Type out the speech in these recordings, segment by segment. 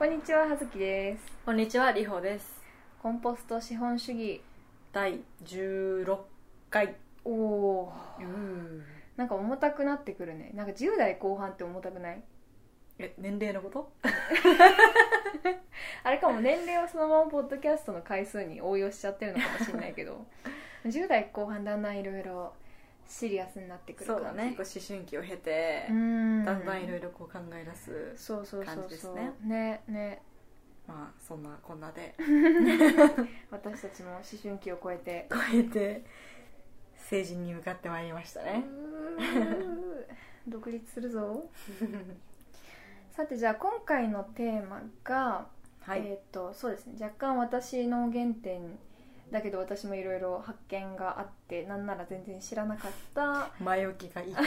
こんにちは葉月です。こんにちは、りほです。コンポスト資本主義。第16回。おおなんか重たくなってくるね。なんか10代後半って重たくない？え、年齢のこと？あれかも年齢をそのままポッドキャストの回数に応用しちゃってるのかもしれないけど。10代後半だんだんいろいろシリアスになってくる感じ。そうだね。こう思春期を経てう、ん。だんだんいろいろこう考え出す。そうそうそう感じですね。ねね。まあ、そんなこんなで、私たちも思春期を超えて。超えて、成人に向かってまいりましたね。独立するぞ。さてじゃあ今回のテーマが、はい。えっ、とそうですね。若干私の原点だけど私もいろいろ発見があってなんなら全然知らなかった前置きがいいか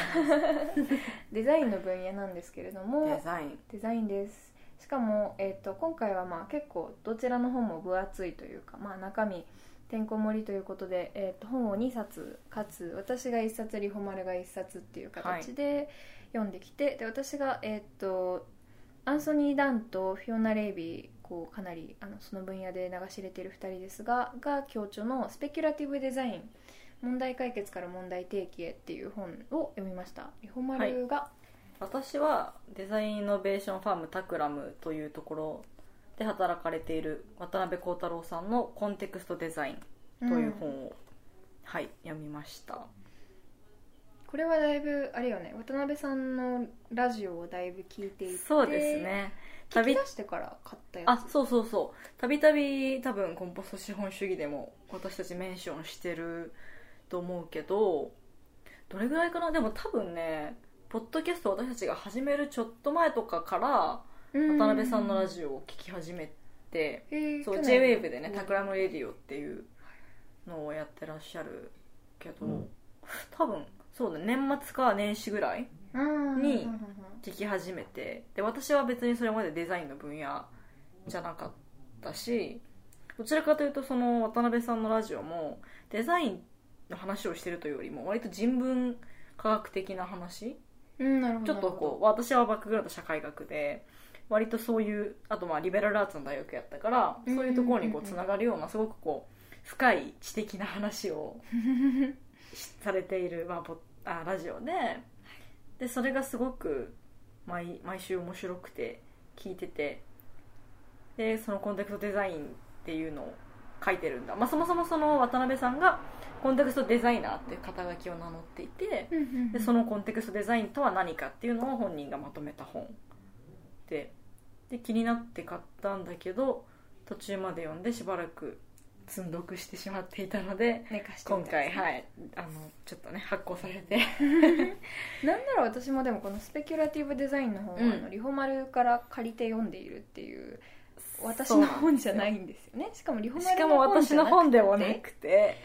デザインの分野なんですけれどもな。デザイン。デザインですしかも、えー、と今回はまあ結構どちらの本も分厚いというか、まあ、中身てんこ盛りということで、えー、と本を2冊かつ私が1冊リホマルが1冊っていう形で読んできて、で私が、えー、とアンソニー・ダンとフィオナ・レイビーこうかなりあのその分野で流し入れている2人ですがが共著の「スペキュラティブ・デザイン問題解決から問題提起へ」っていう本を読みました。リホマルが、私はデザインイノベーションファームタクラムというところで働かれている渡辺幸太郎さんのコンテクストデザインという本を、はい読みました。これはだいぶあれよね渡辺さんのラジオをだいぶ聞いていてそうですね聞き出してから買ったやつ。あそうそうそう。たびたび多分コンポスト資本主義でも私たちメンションしてると思うけどどれぐらいかな？でも多分ねポッドキャスト私たちが始めるちょっと前とかからうん。渡辺さんのラジオを聞き始めて、そう JWAVE でね「タクラムレディオ」っていうのをやってらっしゃるけど、多分そうだ年末か年始ぐらいうんに聞き始めてで私は別にそれまでデザインの分野じゃなかったしどちらかというとその渡辺さんのラジオもデザインの話をしてるというよりも割と人文科学的な話うんなるほどちょっとこう私はバックグラウンド社会学で割とそういうあとまあリベラルアーツの大学やったからうんそういうところにこうつながるようなすごくこう深い知的な話をしされている、まあ、あラジオででそれがすごく毎毎週面白くて聞いてて。でそのコンテクストデザインっていうのを書いてるんだ、まあ、そもそもその渡辺さんがコンテクストデザイナーっていう肩書きを名乗っていてうんうんうん。でそのコンテクストデザインとは何かっていうのを本人がまとめた本。でで気になって買ったんだけど途中まで読んでしばらく積んどくしてしまっていたので今回はいあのちょっとね発行されて。なんなら私もでもこのスペキュラティブデザインの本は、うん。あのリホマルから借りて読んでいるっていう私の本じゃないんですよね。しかもリホマルしかも私の本でもなてくて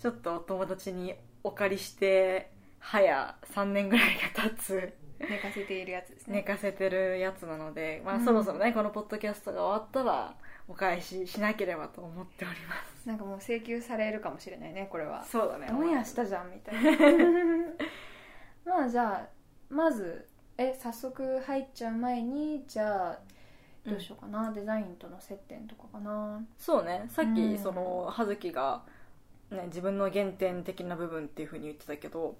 ちょっとお友達にお借りして早3年ぐらいが経つ。寝かせているやつですね。寝かせてるやつなので、まあ、うん。そろそろね、このポッドキャストが終わったらお返ししなければと思っております。なんかもう請求されるかもしれないねこれは。そうだね。オンエアしたじゃんみたいな。まあじゃあまずえ早速入っちゃう前にじゃあどうしようかな、デザインとの接点とかかな。そうね。さっうん。きその葉月が、ね、自分の原点的な部分っていうふうに言ってたけど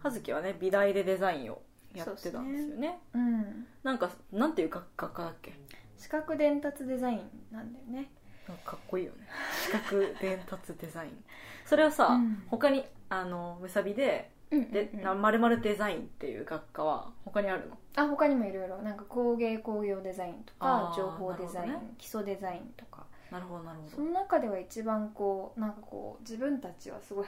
葉月はね美大でデザインをやってたんですよね。うん。なんかなんていう学学科だっけ？視覚伝達デザインなんだよね。なんかかっこいいよね。視覚伝達デザイン。それはさ、うん。他にあのむさびででまるまるデザインっていう学科は他にあるの？あ他にもいろいろ。なんか工芸工業デザインとか情報デザイン、ね。基礎デザインとか。なるほどなるほそどの中では一番こうなんかこう自分たちはすごい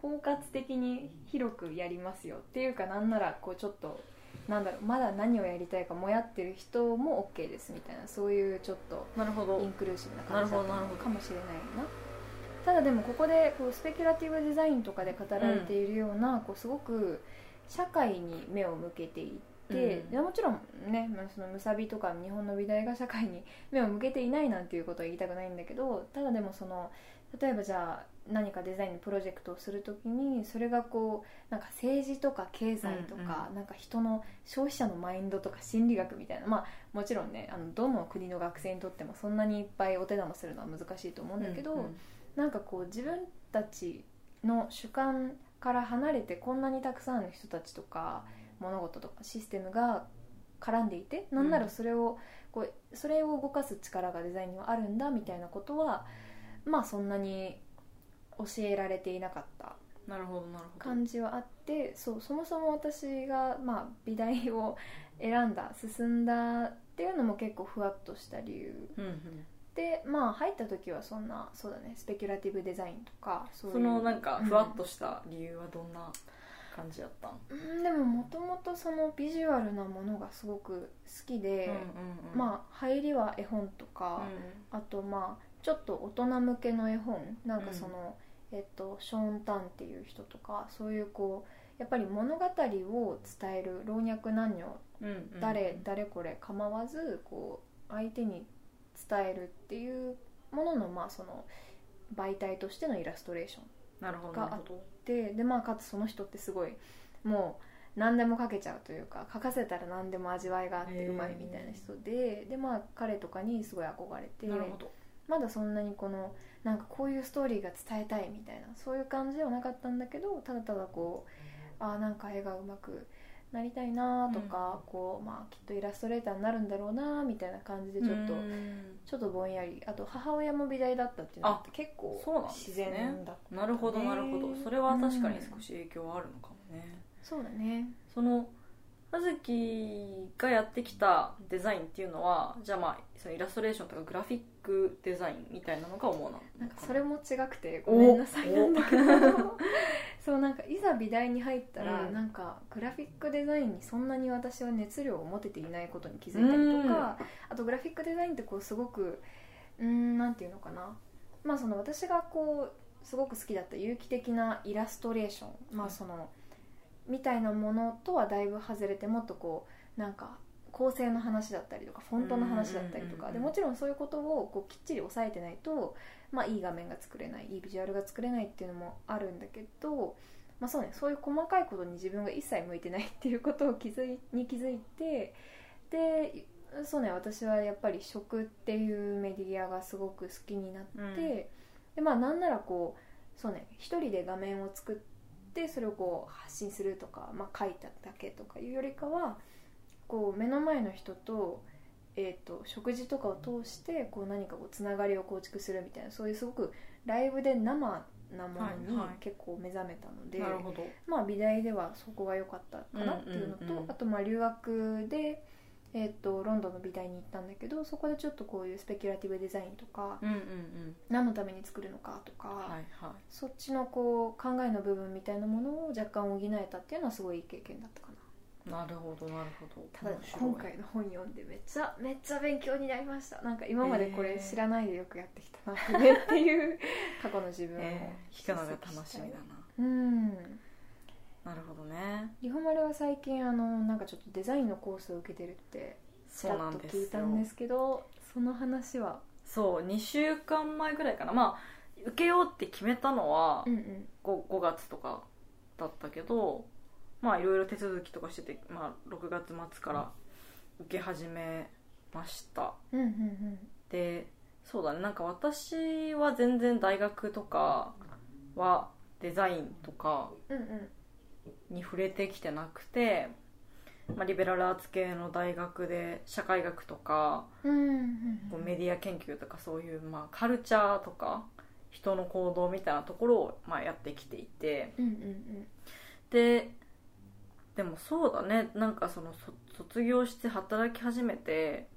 包括的に広くやりますよっていうかなんならこうちょっとなんだろうまだ何をやりたいかもやってる人も OK ですみたいなそういうちょっとなるほど。インクルーシブな感じだったなるほど。なるほどのかもしれない。なただでもここでこうスペキュラティブデザインとかで語られているような、こうすごく社会に目を向けていって、うん。いやもちろんね、まあ、そのムサビとか日本の美大が社会に目を向けていないなんていうことは言いたくないんだけどただでもその例えばじゃあ何かデザインのプロジェクトをするときにそれがこうなんか政治とか経済とか、うんなんか人の消費者のマインドとか心理学みたいなまあもちろんねあのどの国の学生にとってもそんなにいっぱいお手玉するのは難しいと思うんだけど、うんうん。なんかこう自分たちの主観から離れてこんなにたくさんの人たちとか物事とかシステムが絡んでいてなんならそれをこうそれを動かす力がデザインにはあるんだみたいなことはまあそんなに教えられていなかったなるほどなるほど。感じはあってそうそもそも私が、まあ、美大を選んだ進んだっていうのも結構ふわっとした理由。うんうん。でまあ入った時はそんなそうだねスペキュラティブデザインとかそういうそのなんかふわっとした理由はどんな感じだったん、うんでももともとそのビジュアルなものがすごく好きで、うんうんうん。まあ入りは絵本とか、あとまあちょっと大人向けの絵本。なんかその、えっと、ショーン・タンっていう人とかそういうこうやっぱり物語を伝える老若男女うんうん。うん誰誰これ構わずこう相手に伝えるっていうもののまあその媒体としてのイラストレーションがなるほど。ででまあかつその人ってすごいもう何でも描けちゃうというか描かせたら何でも味わいがあってうまいみたいな人ででまあ彼とかにすごい憧れてなるほどまだそんなにこのなんかこういうストーリーが伝えたいみたいなそういう感じではなかったんだけどただただこうあーなんか絵がうまくなりたいなとか、こうまあきっとイラストレーターになるんだろうなみたいな感じでちょっと、うん。ちょっとぼんやり。あと母親も美大だったっていうのって結構自ね然だった、なるほどなるほど。ねそれは確かに少し影響はあるのかもね、そうだね。その葉月がやってきたデザインっていうのはじゃあまあそのイラストレーションとかグラフィックデザインみたいなのが主な。なんかそれも違くてごめんなさいおなんだけど。そうなんかいざ美大に入ったら、うん。なんかグラフィックデザインにそんなに私は熱量を持てていないことに気づいたりとか、あとグラフィックデザインってこうすごくうーんなんていうのかな。まあその私がこうすごく好きだった有機的なイラストレーション。まあそのみたいなものとはだいぶ外れてもっとこうなんか構成の話だったりとかフォントの話だったりとか。でもちろんそういうことをこうきっちり押さえてないと、まあ、いい画面が作れないいいビジュアルが作れないっていうのもあるんだけど、まあそうね、そういう細かいことに自分が一切向いてないっていうことを気づい に気づいてでそうね私はやっぱり食っていうメディアがすごく好きになって、うん。でまあなんならこうそうね一人で画面を作ってそれをこう発信するとか、まあ、書いただけとかいうよりかはこう目の前の人と,、えー、と食事とかを通してこう何かこうつながりを構築するみたいなそういうすごくライブで生なものに結構目覚めたので、まあ、美大ではそこが良かったかなっていうのと、うんうんうん。あとまあ留学で、えー、とロンドンの美大に行ったんだけどそこでちょっとこういうスペキュラティブデザインとか、うんうんうん。何のために作るのかとか、はいはい。そっちのこう考えの部分みたいなものを若干補えたっていうのはすごいいい経験だったかな。なるほどなるほど。ただ今回の本読んでめっちゃめっちゃ勉強になりました。なんか今までこれ知らないでよくやってきたなってねっていう過去の自分をえー、弾くのが楽しみだな。うんなるほどね。リホマルは最近あのなんかちょっとデザインのコースを受けてるってちそうらっとなんですよ。聞いたんですけどその話は？そう2週間前ぐらいかな。まあ受けようって決めたのはうんうん。5, 5月とかだったけどまあいろいろ手続きとかしてて、まあ、6月末から受け始めました。うんうんうん。でそうだね。なんか私は全然大学とかはデザインとかうんうんに触れてきてなくて、まあ、リベラルアーツ系の大学で社会学とかこうメディア研究とかそういう、まあ、カルチャーとか人の行動みたいなところを、まあ、やってきていて。うんうんででもそうだね。なんかそのそ卒業して働き始めて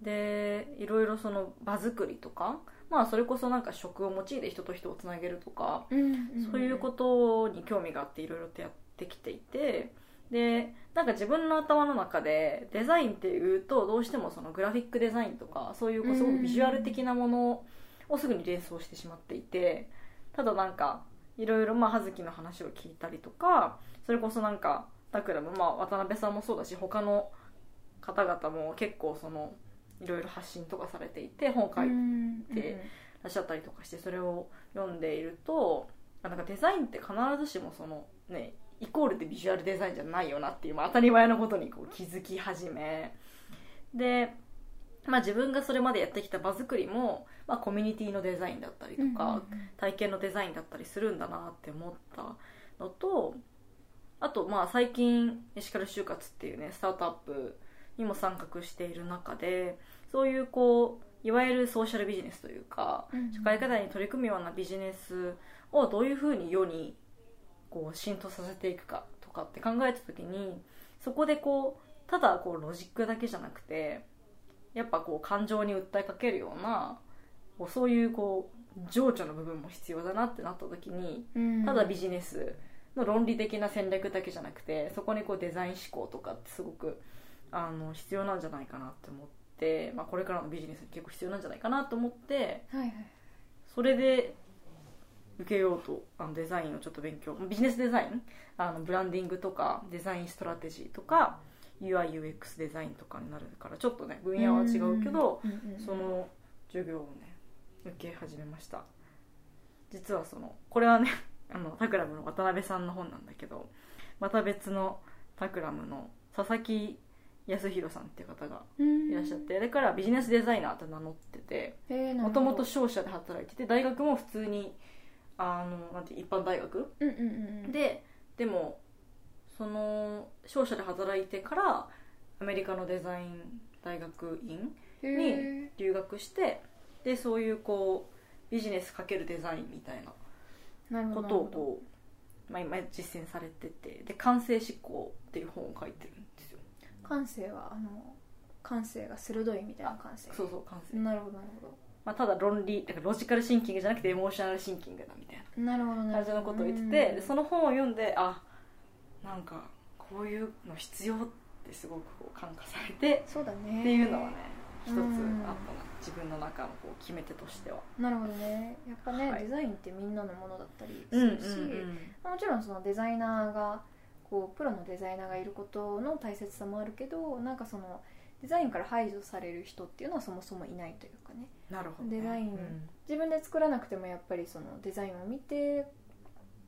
でいろいろその場作りとかまあそれこそなんか食を用いて人と人をつなげるとかうんうんうん。そういうことに興味があっていろいろとやってきていてでなんか自分の頭の中でデザインっていうとどうしてもそのグラフィックデザインとかそういうこうすごくビジュアル的なものをすぐに連想してしまっていてただなんかいろいろ葉月の話を聞いたりとかそれこそなんかタクラもまあ渡辺さんもそうだし他の方々も結構そのいろいろ発信とかされていて本を書いてらっしゃったりとかしてそれを読んでいるとなんかデザインって必ずしもそのねイコールでビジュアルデザインじゃないよなっていう、まあ、当たり前のことにこう気づき始め。で、まあ、自分がそれまでやってきた場作りも、まあ、コミュニティのデザインだったりとか、体験のデザインだったりするんだなって思ったのとあとまあ最近エシカル就活っていうねスタートアップにも参画している中でそういうこういわゆるソーシャルビジネスというか、うん。社会課題に取り組むようなビジネスをどういうふうに世にこう浸透させていくかとかって考えた時にそこでこうただこうロジックだけじゃなくてやっぱこう感情に訴えかけるようなこうそういうこう情緒の部分も必要だなってなった時にうん。ただビジネスの論理的な戦略だけじゃなくてそこにこうデザイン思考とかってすごくあの必要なんじゃないかなって思って、まあ、これからのビジネスに結構必要なんじゃないかなと思ってはいはい。それで受けようとあのデザインをちょっと勉強ビジネスデザイン？あのブランディングとかデザインストラテジーとか UIUX デザインとかになるからちょっとね分野は違うけど、うんうんうんその授業をね受け始めました。実はそのこれはね あのタクラムの渡辺さんの本なんだけどまた別のタクラムの佐々木康弘さんっていう方がうん。いらっしゃって、だからビジネスデザイナーって名乗っててもともと商社で働いてて大学も普通にあのなんて一般大学？うんうんうんうん。ででもその商社で働いてからアメリカのデザイン大学院へー。留学してでそういうこうビジネスかけるデザインみたいなことをこう、まあ、今実践されててで感性思考っていう本を書いてるんですよ。感性はあの感性が鋭いみたいな感性。そうそう感性、なるほどなるほまあ、ただ論理だからロジカルシンキングじゃなくてエモーショナルシンキングだみたいどな感じのことを言っててでその本を読んであなんかこういうの必要ってすごくこう感化されてそうだね。っていうのはね一つあったうん。な自分の中のこう決め手としては。なるほどね。やっぱね、はい。デザインってみんなのものだったりすうんうんるし、もちろんそのデザイナーがこうプロのデザイナーがいることの大切さもあるけどなんかそのデザインから排除される人っていうのはそもそもいないというかねなるほど、ね、デザイン。うん。自分で作らなくてもやっぱりそのデザインを見て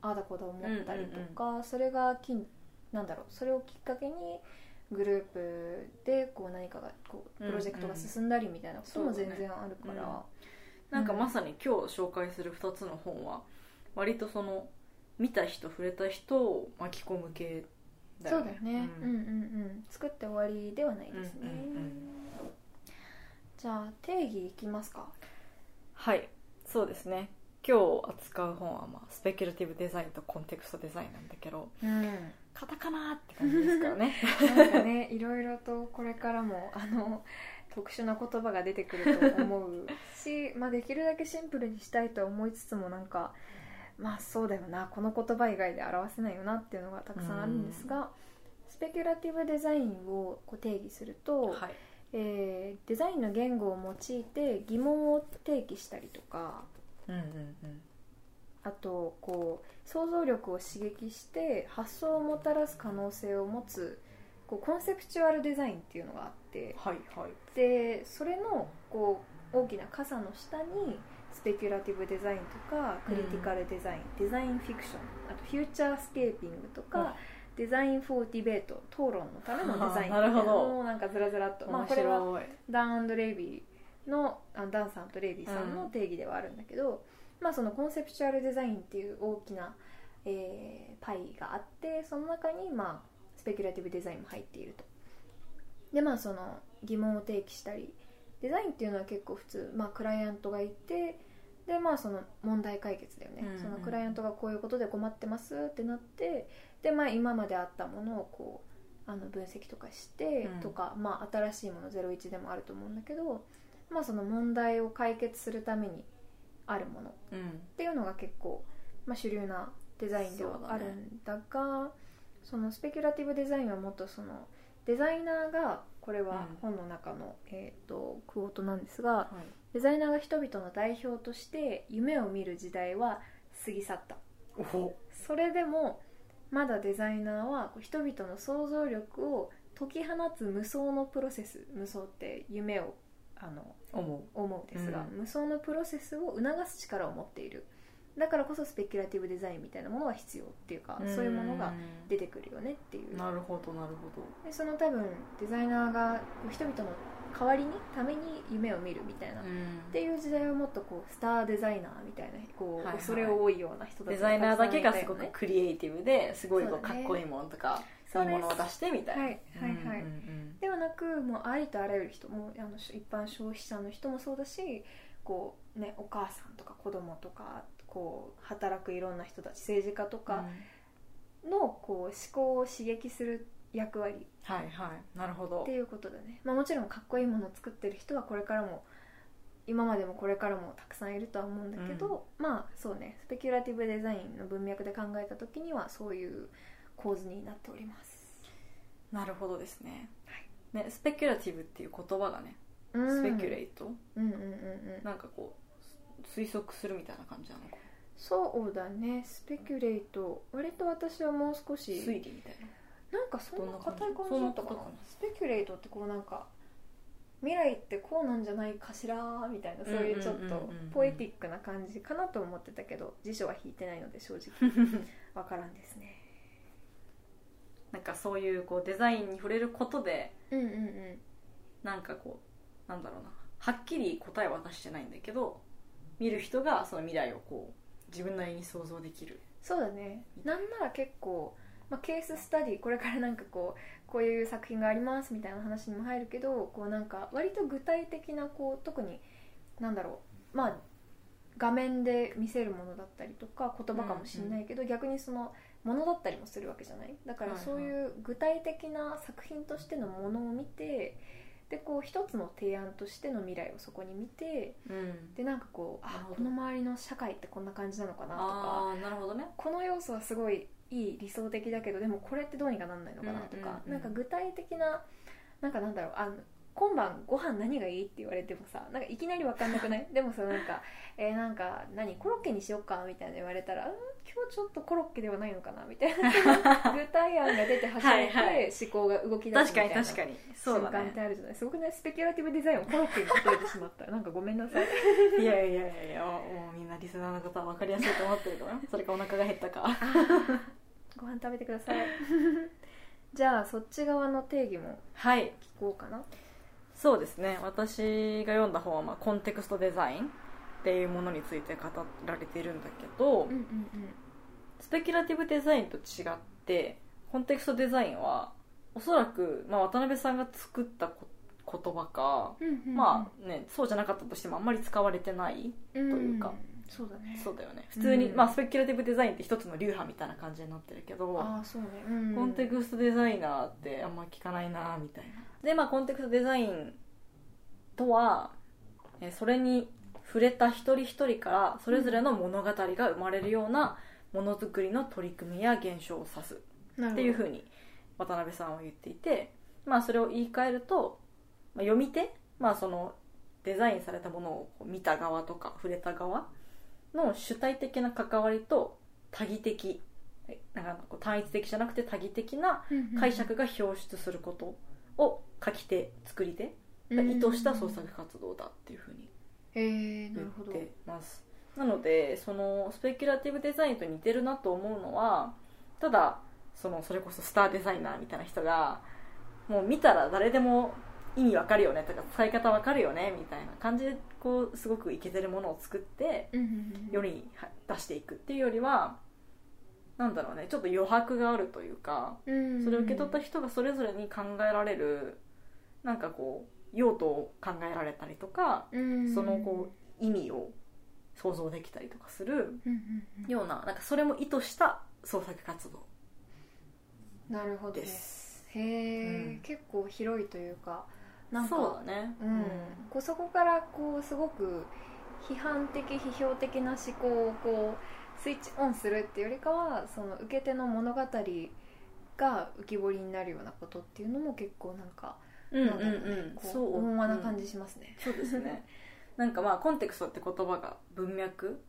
ああだこうだ思ったりとか、それがきんなんだろうそれをきっかけにグループでこう何かがこうプロジェクトが進んだりみたいなことも全然あるから、うんうん。なんかまさに今日紹介する2つの本は割とその見た人触れた人を巻き込む系だよね。そうだよね、うん、うんうん。作って終わりではないですね、うんうんうんじゃあ定義いきますか。はいそうですね。今日扱う本は、まあ、スペキュラティブデザインとコンテクストデザインなんだけどうん。カタカナって感じですからね。なんかねいろいろとこれからもあの特殊な言葉が出てくると思うし、まあ、できるだけシンプルにしたいとは思いつつもなんかまあそうだよなこの言葉以外で表せないよなっていうのがたくさんあるんですが、スペキュラティブデザインをこう定義すると、はいえーデザインの言語を用いて疑問を提起したりとかうんうんうん。あとこう想像力を刺激して発想をもたらす可能性を持つこうコンセプチュアルデザインっていうのがあってはいはい。でそれのこう大きな傘の下にスペキュラティブデザインとかクリティカルデザイン、デザインフィクションあとフューチャースケーピングとか、デザインフォーディベート討論のためのデザイン。みたいなのをなんかずらずらっと、まあ、面これはダンレイビーのあダンさんとレイビーさんの定義ではあるんだけど、まあ、そのコンセプチュアルデザインっていう大きな、えーパイがあってその中に、まあ、スペキュラティブデザインも入っていると。でまあその疑問を提起したりデザインっていうのは結構普通、まあ、クライアントがいてでまあその問題解決だよね、うんうん。そのクライアントがこういうことで困ってますってなってで、まあ、今まであったものをこうあの分析とかしてうん。とか、まあ、新しいもの01でもあると思うんだけど、まあ、その問題を解決するためにあるものっうん。ていうのが結構、まあ、主流なデザインではあるんだがそのスペキュラティブデザインはもっとそのデザイナーがこれはうん。本の中の、えー、とクオートなんですがはい。デザイナーが人々の代表として夢を見る時代は過ぎ去った。おそれでもまだデザイナーは人々の想像力を解き放つ無双のプロセス無双って夢をあの思う。思うですが、うん。無双のプロセスを促す力を持っている。だからこそスペキュラティブデザインみたいなものが必要っていうかそういうものが出てくるよねっていう。なるほどなるほでその多分デザイナーが人々の代わりにために夢を見るみたいな、ど、っていう時代はもっとこうスターデザイナーみたいなこう、はいはい。恐れ多いような人たちデザイナーだけがすごくクリエイティブですごいこそうかっこいいものとかそうういうものを出してみたい。なはいはいはい。うんうんではなくもうありとあらゆる人もうあの一般消費者の人もそうだしこう、ね、お母さんとか子供とかこう働くいろんな人たち政治家とかのこう思考を刺激する役割。はいはい。なるほど。っていうことだね、まあ、もちろんかっこいいものを作ってる人はこれからも今までもこれからもたくさんいるとは思うんだけど、まあそうねスペキュラティブデザインの文脈で考えた時にはそういう構図になっております。なるほどですね,、ねスペキュラティブっていう言葉がねうん。スペキュレイト、うんうんうんうん。なんかこう推測するみたいな感じなのか。そうだね。スペキュレイト。割と私はもう少し推理みたいななんかそんな硬い感じだったかな。スペキュレイトってこうなんか未来ってこうなんじゃないかしらみたいなそういうちょっとポエティックな感じかなと思ってたけど辞書は引いてないので正直。わからんですね。なんかそういうこうデザインに触れることでうんうんうん。なんかこうなんだろうな。はっきり答えは出してないんだけど見る人がその未来をこう自分なりに想像できる。そうだね。なんなら結構、まあ、ケーススタディこれからなんかこうこういう作品がありますみたいな話にも入るけどこうなんか割と具体的なこう特になんだろうまあ画面で見せるものだったりとか言葉かもしれないけど、逆にそのものだったりもするわけじゃない？だからそういう具体的な作品としてのものを見てでこう一つの提案としての未来をそこに見てうん。でなんかこうあこの周りの社会ってこんな感じなのかなとかああなるほどね。この要素はすごいいい理想的だけどでもこれってどうにかなんないのかなとか、うんうんうん。なんか具体的ななんかなんだろうあの今晩ご飯何がいいって言われてもさなんかいきなり分かんなくない？でもさなんかえーなんか何コロッケにしようかみたいな言われたらうん今日ちょっとコロッケではないのかな？みたいな 具体案が出て初めて思考が動き出すみたいなに確かに。そうだ瞬間ってねあるじゃない？すごくねスペキュラティブデザインをコロッケに例えてしまった。なんかごめんなさい。いやいやいやいやもうみんなリスナーのことは分かりやすいと思ってるからそれかお腹が減ったか ご飯食べてください。じゃあそっち側の定義もはい。聞こうかな。そうですね。私が読んだ本は、まあ、コンテクストデザインっていうものについて語られているんだけど、うんうんスペキュラティブデザインと違ってコンテクストデザインはおそらく、まあ、渡辺さんが作ったこ言葉か、うんまあねそうじゃなかったとしてもあんまり使われてないといいうかそうだね。そうだよね。普通に、うんまあ、スペキュラティブデザインって一つの流派みたいな感じになってるけど、ああそうね、うん。コンテクストデザイナーってあんま聞かないなみたいな。でまあコンテクストデザインとはえーそれに触れた一人一人からそれぞれの物語が生まれるようなものづくりの取り組みや現象を指す。っていうふうに渡辺さんは言っていて、まあ、それを言い換えると、まあ、読み手、まあ、そのデザインされたものを見た側とか触れた側の主体的な関わりと多義的えなんかこう単一的じゃなくて多義的な解釈が表出することを書き手作り手。が意図した創作活動だっていうふうに言ってます。なのでそのスペキュラティブデザインと似てるなと思うのはただそのそれこそスターデザイナーみたいな人がもう見たら誰でも意味わかるよね。とか使い方わかるよね。みたいな感じでこうすごくイケてるものを作って世に出していくっていうよりはなんだろうね。ちょっと余白があるというかうんそれを受け取った人がそれぞれに考えられるなんかこう用途を考えられたりとかうん。そのこう意味を想像できたりとかするようななんかそれも意図した創作活動。なるほどね。です。へえ、うん。結構広いというかなんかそうだね。うん。こうそこからこうすごく批判的批評的な思考をこうスイッチオンするっていうよりかはその受け手の物語が浮き彫りになるようなことっていうのも結構なんか、うんうんうん。そう。温和な感じ、じしますね、そうですね。なんかまあコンテクストって言葉が文脈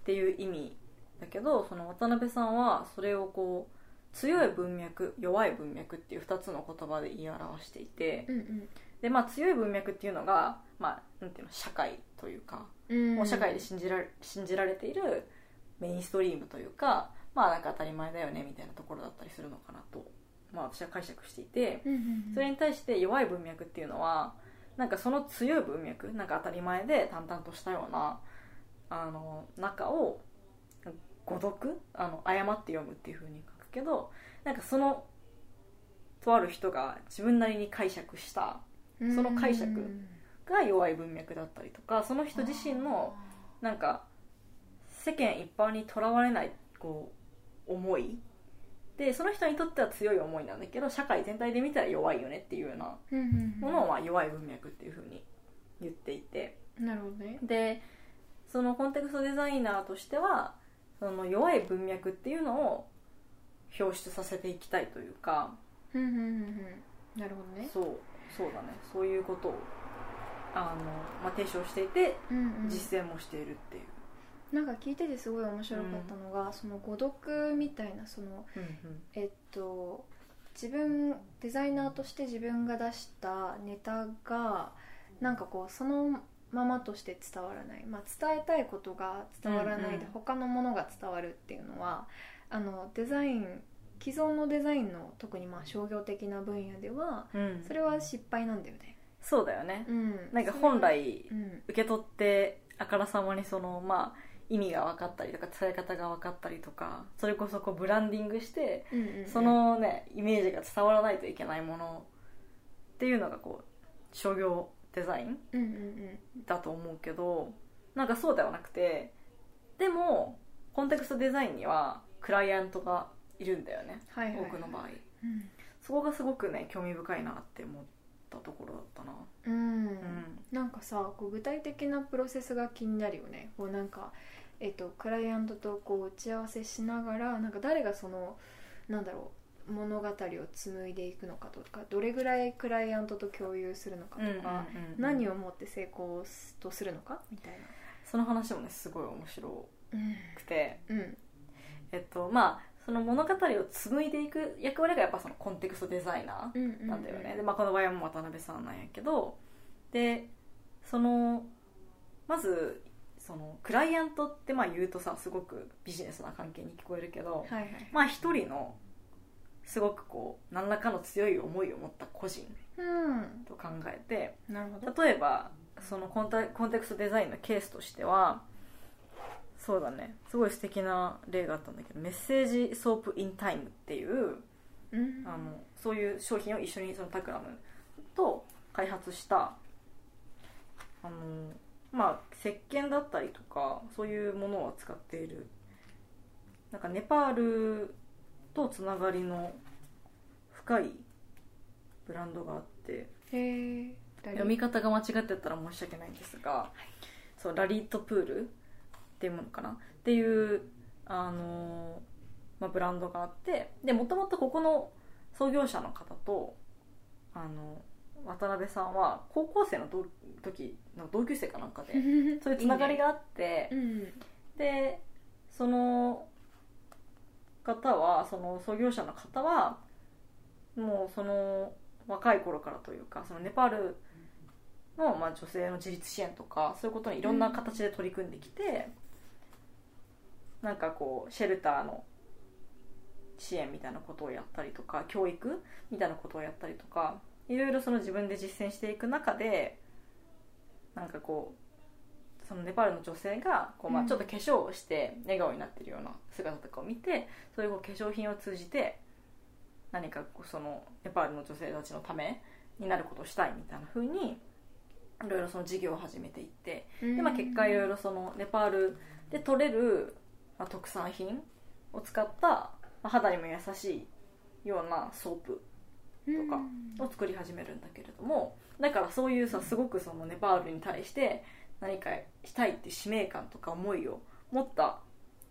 っていう意味だけどその渡辺さんはそれをこう強い文脈弱い文脈っていう2つの言葉で言い表していてうんうんでまあ強い文脈っていうのが、まあ、なんていうの社会というか、うん。もう社会で信じられ信じられているメインストリームというかまあなんか当たり前だよねみたいなところだったりするのかなと、まあ、私は解釈していてそれに対して弱い文脈っていうのはなんかその強い文脈なんか当たり前で淡々としたようなあの中を誤読あの誤って読むっていう風に書くけどなんかそのとある人が自分なりに解釈したその解釈うん。が弱い文脈だったりとかその人自身のなんか世間一般にとらわれないこう思い。でその人にとっては強い思いなんだけど社会全体で見たら弱いよねっていうようなものをまあ弱い文脈っていうふうに言っていて。なるほどね。でそのコンテクストデザイナーとしてはその弱い文脈っていうのを表出させていきたいというか。なるほどね。そうそうだね。そういうことをあの、まあ、提唱していてうんうん。実践もしているっていう、なんか聞いててすごい面白かったのが、その誤読みたいなそのえっと自分デザイナーとして自分が出したネタがなんかこうそのままとして伝わらない、まあ、伝えたいことが伝わらないで、うんうん。他のものが伝わるっていうのはあのデザイン既存のデザインの特にまあ商業的な分野ではうん。それは失敗なんだよね。そうだよね、うん、なんか本来うん受け取ってあからさまにそのまあ意味が分かったりとか伝え方が分かったりとかそれこそこうブランディングしてうんうんうん。そのねイメージが伝わらないといけないものっていうのがこう商業デザインうんうんうん。だと思うけどなんかそうではなくてでもコンテクストデザインにはクライアントがいるんだよねはいはいはい。多くの場合。うん。そこがすごくね興味深いなって思ったところだったな。うん。うんなんかさこう具体的なプロセスが気になるよね。こうなんか、えっとクライアントとこう打ち合わせしながらなんか誰がそのなんだろう物語を紡いでいくのかとかどれぐらいクライアントと共有するのかとか、何をもって成功とするのかみたいな。その話もねすごい面白うん。くてうん。えっとまあその物語を紡いでいく役割がやっぱそのコンテクストデザイナーうんなんだよね、でまあ、この場合は渡辺さんなんやけどでそのまずそのクライアントってまあ言うとさすごくビジネスな関係に聞こえるけど、はいはい。まあ一人のすごくこう何らかの強い思いを持った個人うん。と考えてなるほど。例えばそのコンタコンテクストデザインのケースとしてはそうだね。すごい素敵な例があったんだけどメッセージソープインタイムっていううん。あのそういう商品を一緒にそのタクラムと開発したあのまあ石鹸だったりとかそういうものを扱っているなんかネパールとつながりの深いブランドがあって読み方が間違ってたら申し訳ないんですが、そうラリートプールっていうものかな。っていうあの、まあ、ブランドがあってでもともとここの創業者の方とあの渡辺さんは高校生の同時の同級生かなんかで そういうつながりがあっていいね。でその方はその創業者の方はもうその若い頃からというかそのネパールの、まあ、女性の自立支援とかそういうことにいろんな形で取り組んできて、なんかこうシェルターの支援みたいなことをやったりとか教育みたいなことをやったりとかいろいろその自分で実践していく中でなんかこうそのネパールの女性がこう、まあ、うん。ちょっと化粧をして笑顔になってるような姿とかを見てそういう化粧品を通じて何かこうそのネパールの女性たちのためになることをしたいみたいな風にいろいろその事業を始めていってうんで、まあ、結果いろいろそのネパールで取れる、まあ、特産品を使った、まあ肌にも優しいようなソープとかを作り始めるんだけれどもだからそういうさすごくそのネパールに対して何かしたいって使命感とか思いを持った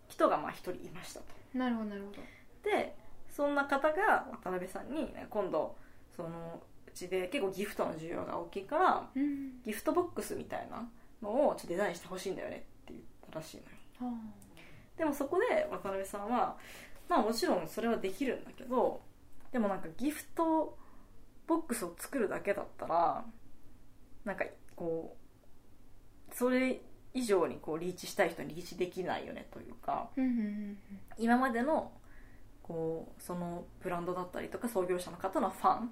人がまあ一人いましたと。なるほどなるほど。でそんな方が渡辺さんに今度そのうちで結構ギフトの需要が大きいからうん。ギフトボックスみたいなのをちょっとデザインしてほしいんだよねって言ったらしいのよ。はでもそこで渡辺さんはまあもちろんそれはできるんだけどでもなんかギフトボックスを作るだけだったらなんかこうそれ以上にこうリーチしたい人にリーチできないよねというか今までのこうそのブランドだったりとか創業者の方のファン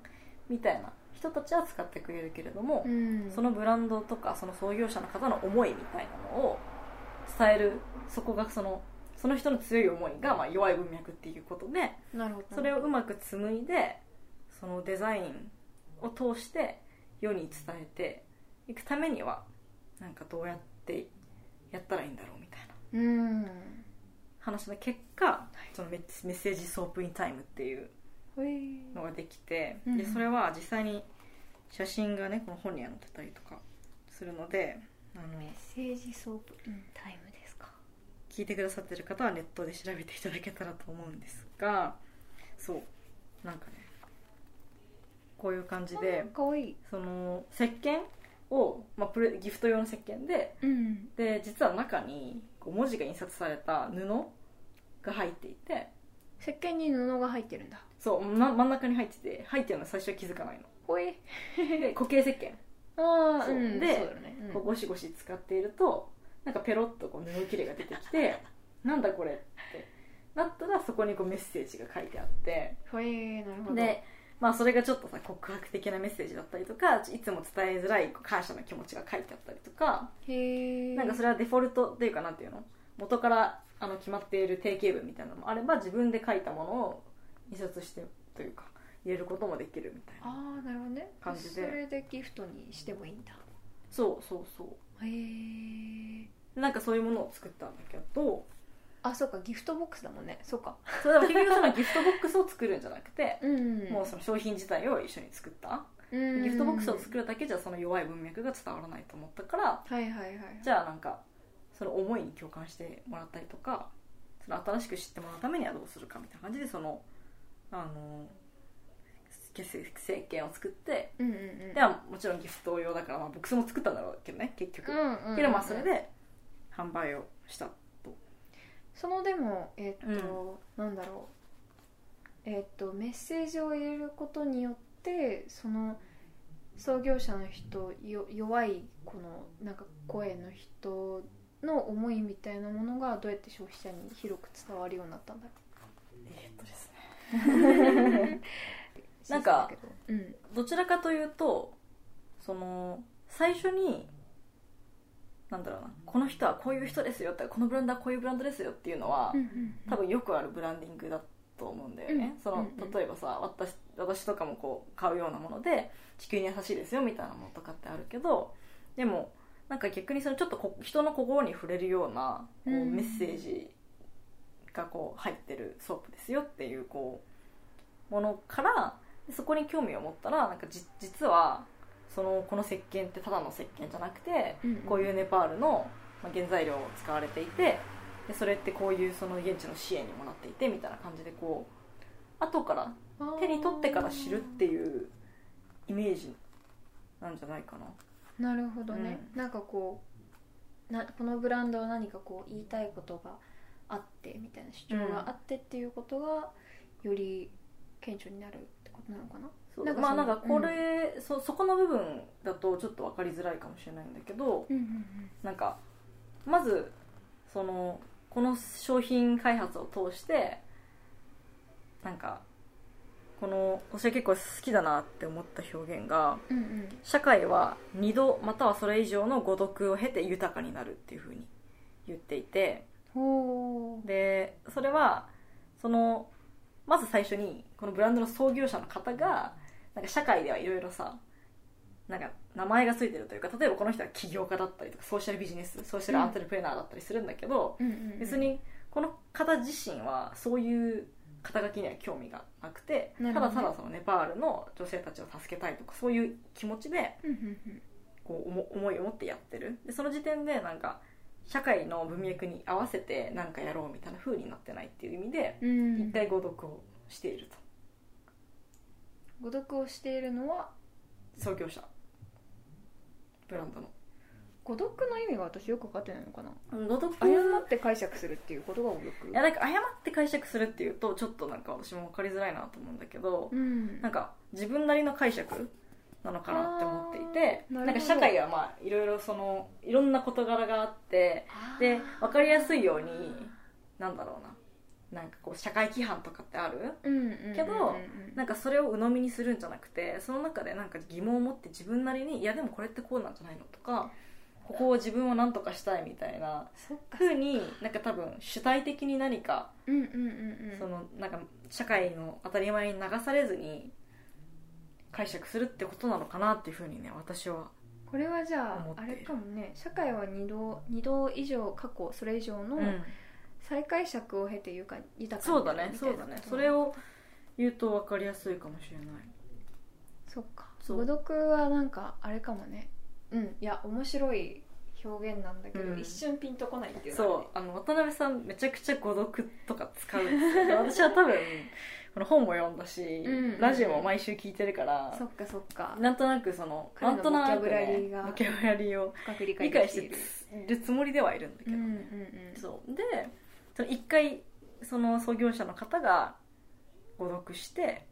みたいな人たちは使ってくれるけれども、うん。そのブランドとかその創業者の方の思いみたいなのを伝えるそこがそのその人の強い思いがまあ弱い文脈っていうことでなるほど。それをうまく紡いでそのデザインを通して世に伝えていくためにはなんかどうやってやったらいいんだろうみたいな。うん。話の結果そのメッメッセージソープインタイムっていうのができて、うんでそれは実際に写真がねこの本には載ってたりとかするのであのメッセージソープうんタイム聞いてくださってる方はネットで調べていただけたらと思うんですがそうなんかねこういう感じでかわいい。その石鹸を、まあ、プレギフト用の石鹸でうん。で実は中にこう文字が印刷された布が入っていて石鹸に布が入ってるんだ。そう、ま、真ん中に入ってて入ってるの最初は気づかないほい固形石鹸。ああそう。うんでそうだよね。うん。こうゴシゴシ使っているとなんかペロッとこう布切れが出てきて なんだこれってなったらそこにこうメッセージが書いてあってなるほど。で、まあ、それがちょっとさ告白的なメッセージだったりとかいつも伝えづらい感謝の気持ちが書いてあったりとかへえなんかそれはデフォルトっていうかなんていうの？元からあの決まっている定型文みたいなのもあれば自分で書いたものを印刷してというか入れることもできるみたいなああなるほどね。感じで。それでギフトにしてもいいんだ。そうそうそうへえなんかそういうものを作ったんだけどあそうかギフトボックスだもんね。そうか。それでも結局そのギフトボックスを作るんじゃなくて、うんもうその商品自体を一緒に作った、うんギフトボックスを作るだけじゃその弱い文脈が伝わらないと思ったからはいはいはい。じゃあなんかその思いに共感してもらったりとかその新しく知ってもらうためにはどうするかみたいな感じでそのあの結成石鹸を作ってうんうんうん。ではもちろんギフト用だから、まあ、ボックスも作ったんだろうけどね結局、うんうんうんけどまあそれで販売をしたそのでもえっとなんだろう。えっとメッセージを入れることによってその創業者の人よ弱いこのなんか声の人の思いみたいなものがどうやって消費者に広く伝わるようになったんだろえーっとですね。う なんかうん。どちらかというとその最初になんだろうなこの人はこういう人ですよってこのブランドはこういうブランドですよっていうのは、うんうん多分よくあるブランディングだと思うんだよね、うん。その例えばさ私私とかもこう買うようなもので地球に優しいですよみたいなものとかってあるけどでもなんか逆にそのちょっとこ人の心に触れるようなこううん。メッセージがこう入ってるソープですよっていうこうものからそこに興味を持ったらなんかじ実はそのこの石鹸ってただの石鹸じゃなくてうんこういうネパールのまあ原材料を使われていてでそれってこういうその現地の支援にもなっていてみたいな感じでこう後から手に取ってから知るっていうイメージなんじゃないかな。なるほどね、なんかこうなこのブランドは何かこう言いたいことがあってみたいな主張があってっていうことがより顕著になることなのかな？そうまあなんかこれ、そそこの部分だとちょっと分かりづらいかもしれないんだけどうんうんなんかまずそのこの商品開発を通してなんかこの私は結構好きだなって思った表現がうんうん。社会は2度またはそれ以上の誤読を経て豊かになるっていうふうに言っていてでそれはそのまず最初にこのブランドの創業者の方がなんか社会ではいろいろさなんか名前がついてるというか例えばこの人は起業家だったりとかソーシャルビジネスソーシャルアントレプレナーだったりするんだけど、うん。別にこの方自身はそういう肩書きには興味がなくてね。だただそのネパールの女性たちを助けたいとかそういう気持ちでこう思思いを持ってやってる。でその時点でなんか社会の文脈に合わせて何かやろうみたいな風になってないっていう意味で、うん。一回誤読をしていると。誤読をしているのは？創業者。ブランドの。誤読の意味が私よく分かってないのかな？誤読？誤って解釈するっていうことが誤読いやなんか誤って解釈するっていうとちょっとなんか私も分かりづらいなと思うんだけど、うん。なんか自分なりの解釈なのかなって思っていてなんか社会はまあいろいろそのいろんな事柄があってで分かりやすいようになんだろうな。なんかこう社会規範とかってある？けどなんかそれを鵜呑みにするんじゃなくてその中でなんか疑問を持って自分なりにいやでもこれってこうなんじゃないのとかここを自分は何とかしたいみたいなそっか風になんか多分主体的に何か社会の当たり前に流されずに解釈するってことなのかなっていうふうにね私はこれはじゃああれかもね社会は2度二度以上過去それ以上のうん。再解釈を経て豊か豊かそうだねそうだね。それを言うと分かりやすいかもしれない。そっか。そう。誤読はなんかあれかもね。うん。いや面白い表現なんだけど、うん。一瞬ピンとこないっていうそう。あの渡辺さんめちゃくちゃ誤読とか使うんですよで私は多分 この本も読んだし、うんラジオも毎週聞いてるから、そっかそっか。なんとなくそのなんとなく、ねーが、ボキャブラリーを理解してるるつもりではいるんだけど、うんうんうん。そう。でその1回その創業者の方が誤読して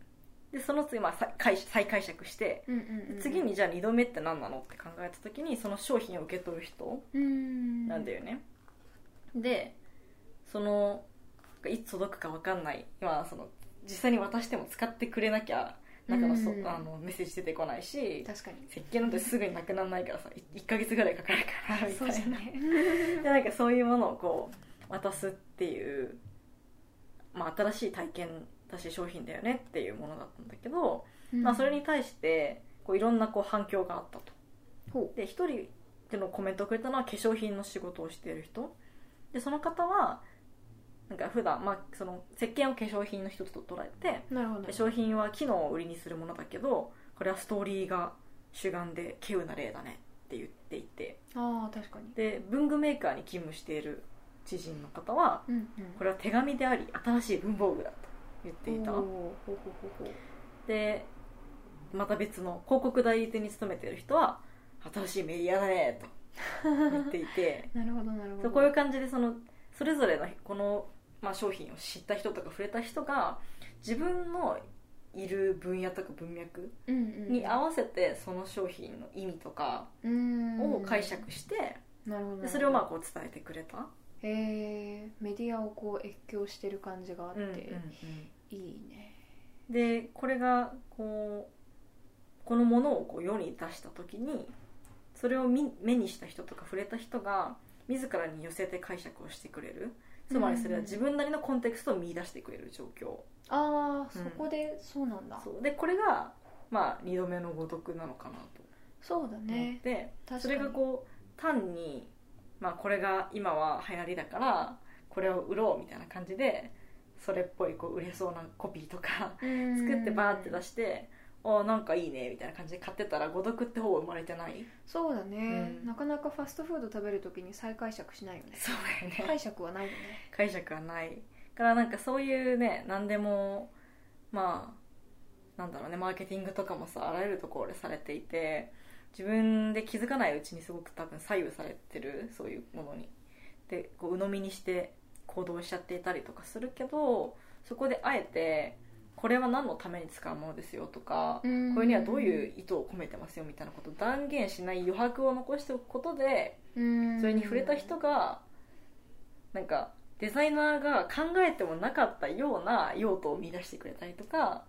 でその次、まあ、再解再解釈してうんうんうん次にじゃあ2度目って何なのって考えた時にその商品を受け取る人うん。なんだよね、でそのいつ届くか分かんない。今その実際に渡しても使ってくれなきゃ中のそ、うん。あのメッセージ出てこないし確かに。石鹸なんてすぐになくならないからさ1ヶ月ぐらいかかるからみたそうじゃいなない。でなんかそういうものをこう渡すっていう、まあ、新しい体験だし商品だよねっていうものだったんだけど、まあ、それに対してこういろんなこう反響があったと。ほで一人でのコメントをくれたのは化粧品の仕事をしている人。でその方はなんか普段まあその石鹸を化粧品の一つと捉えてうなるほど。化粧品は機能を売りにするものだけどこれはストーリーが主眼で稀有な例だねって言っていて。ああ確かに。で文具メーカーに勤務している知人の方はうんうん。これは手紙であり新しい文房具だと言っていた。でまた別の広告代理店に勤めている人は新しいメディアだねと言っていて。なるほどなるほど。そうこういう感じでそのそれぞれのこの、まあ、商品を知った人とか触れた人が自分のいる分野とか文脈に合わせてその商品の意味とかうん。を解釈してそれをまあこう伝えてくれた、へえメディアをこう越境してる感じがあって、うんうんうん。いいね。でこれがこうこのものをこう世に出した時にそれを見目にした人とか触れた人が自らに寄せて解釈をしてくれるつまりそれは自分なりのコンテクストを見出してくれる状況、ああ、うんそこでそうなんだ。そう。でこれが、まあ、2度目の誤読なのかなと。そうだね。て、確かに。それがこう単に、まあ、これが今は流行りだからこれを売ろうみたいな感じでそれっぽいこう売れそうなコピーとか作ってバーって出してあなんかいいねみたいな感じで買ってたら誤読ってほぼ生まれてない？そうだね、うん。なかなかファストフード食べるときに再解釈しないよね。そうだよね。解釈はないよね。解釈はない。からなんかそういうね何でもまあなんだろうねマーケティングとかもさあらゆるところでされていて自分で気づかないうちにすごく多分左右されてるそういうものに。でこう鵜呑みにして行動しちゃっていたりとかするけどそこであえてこれは何のために使うものですよとかこれにはどういう意図を込めてますよみたいなことを断言しない余白を残しておくことでうん。それに触れた人がなんかデザイナーが考えてもなかったような用途を見出してくれたりとか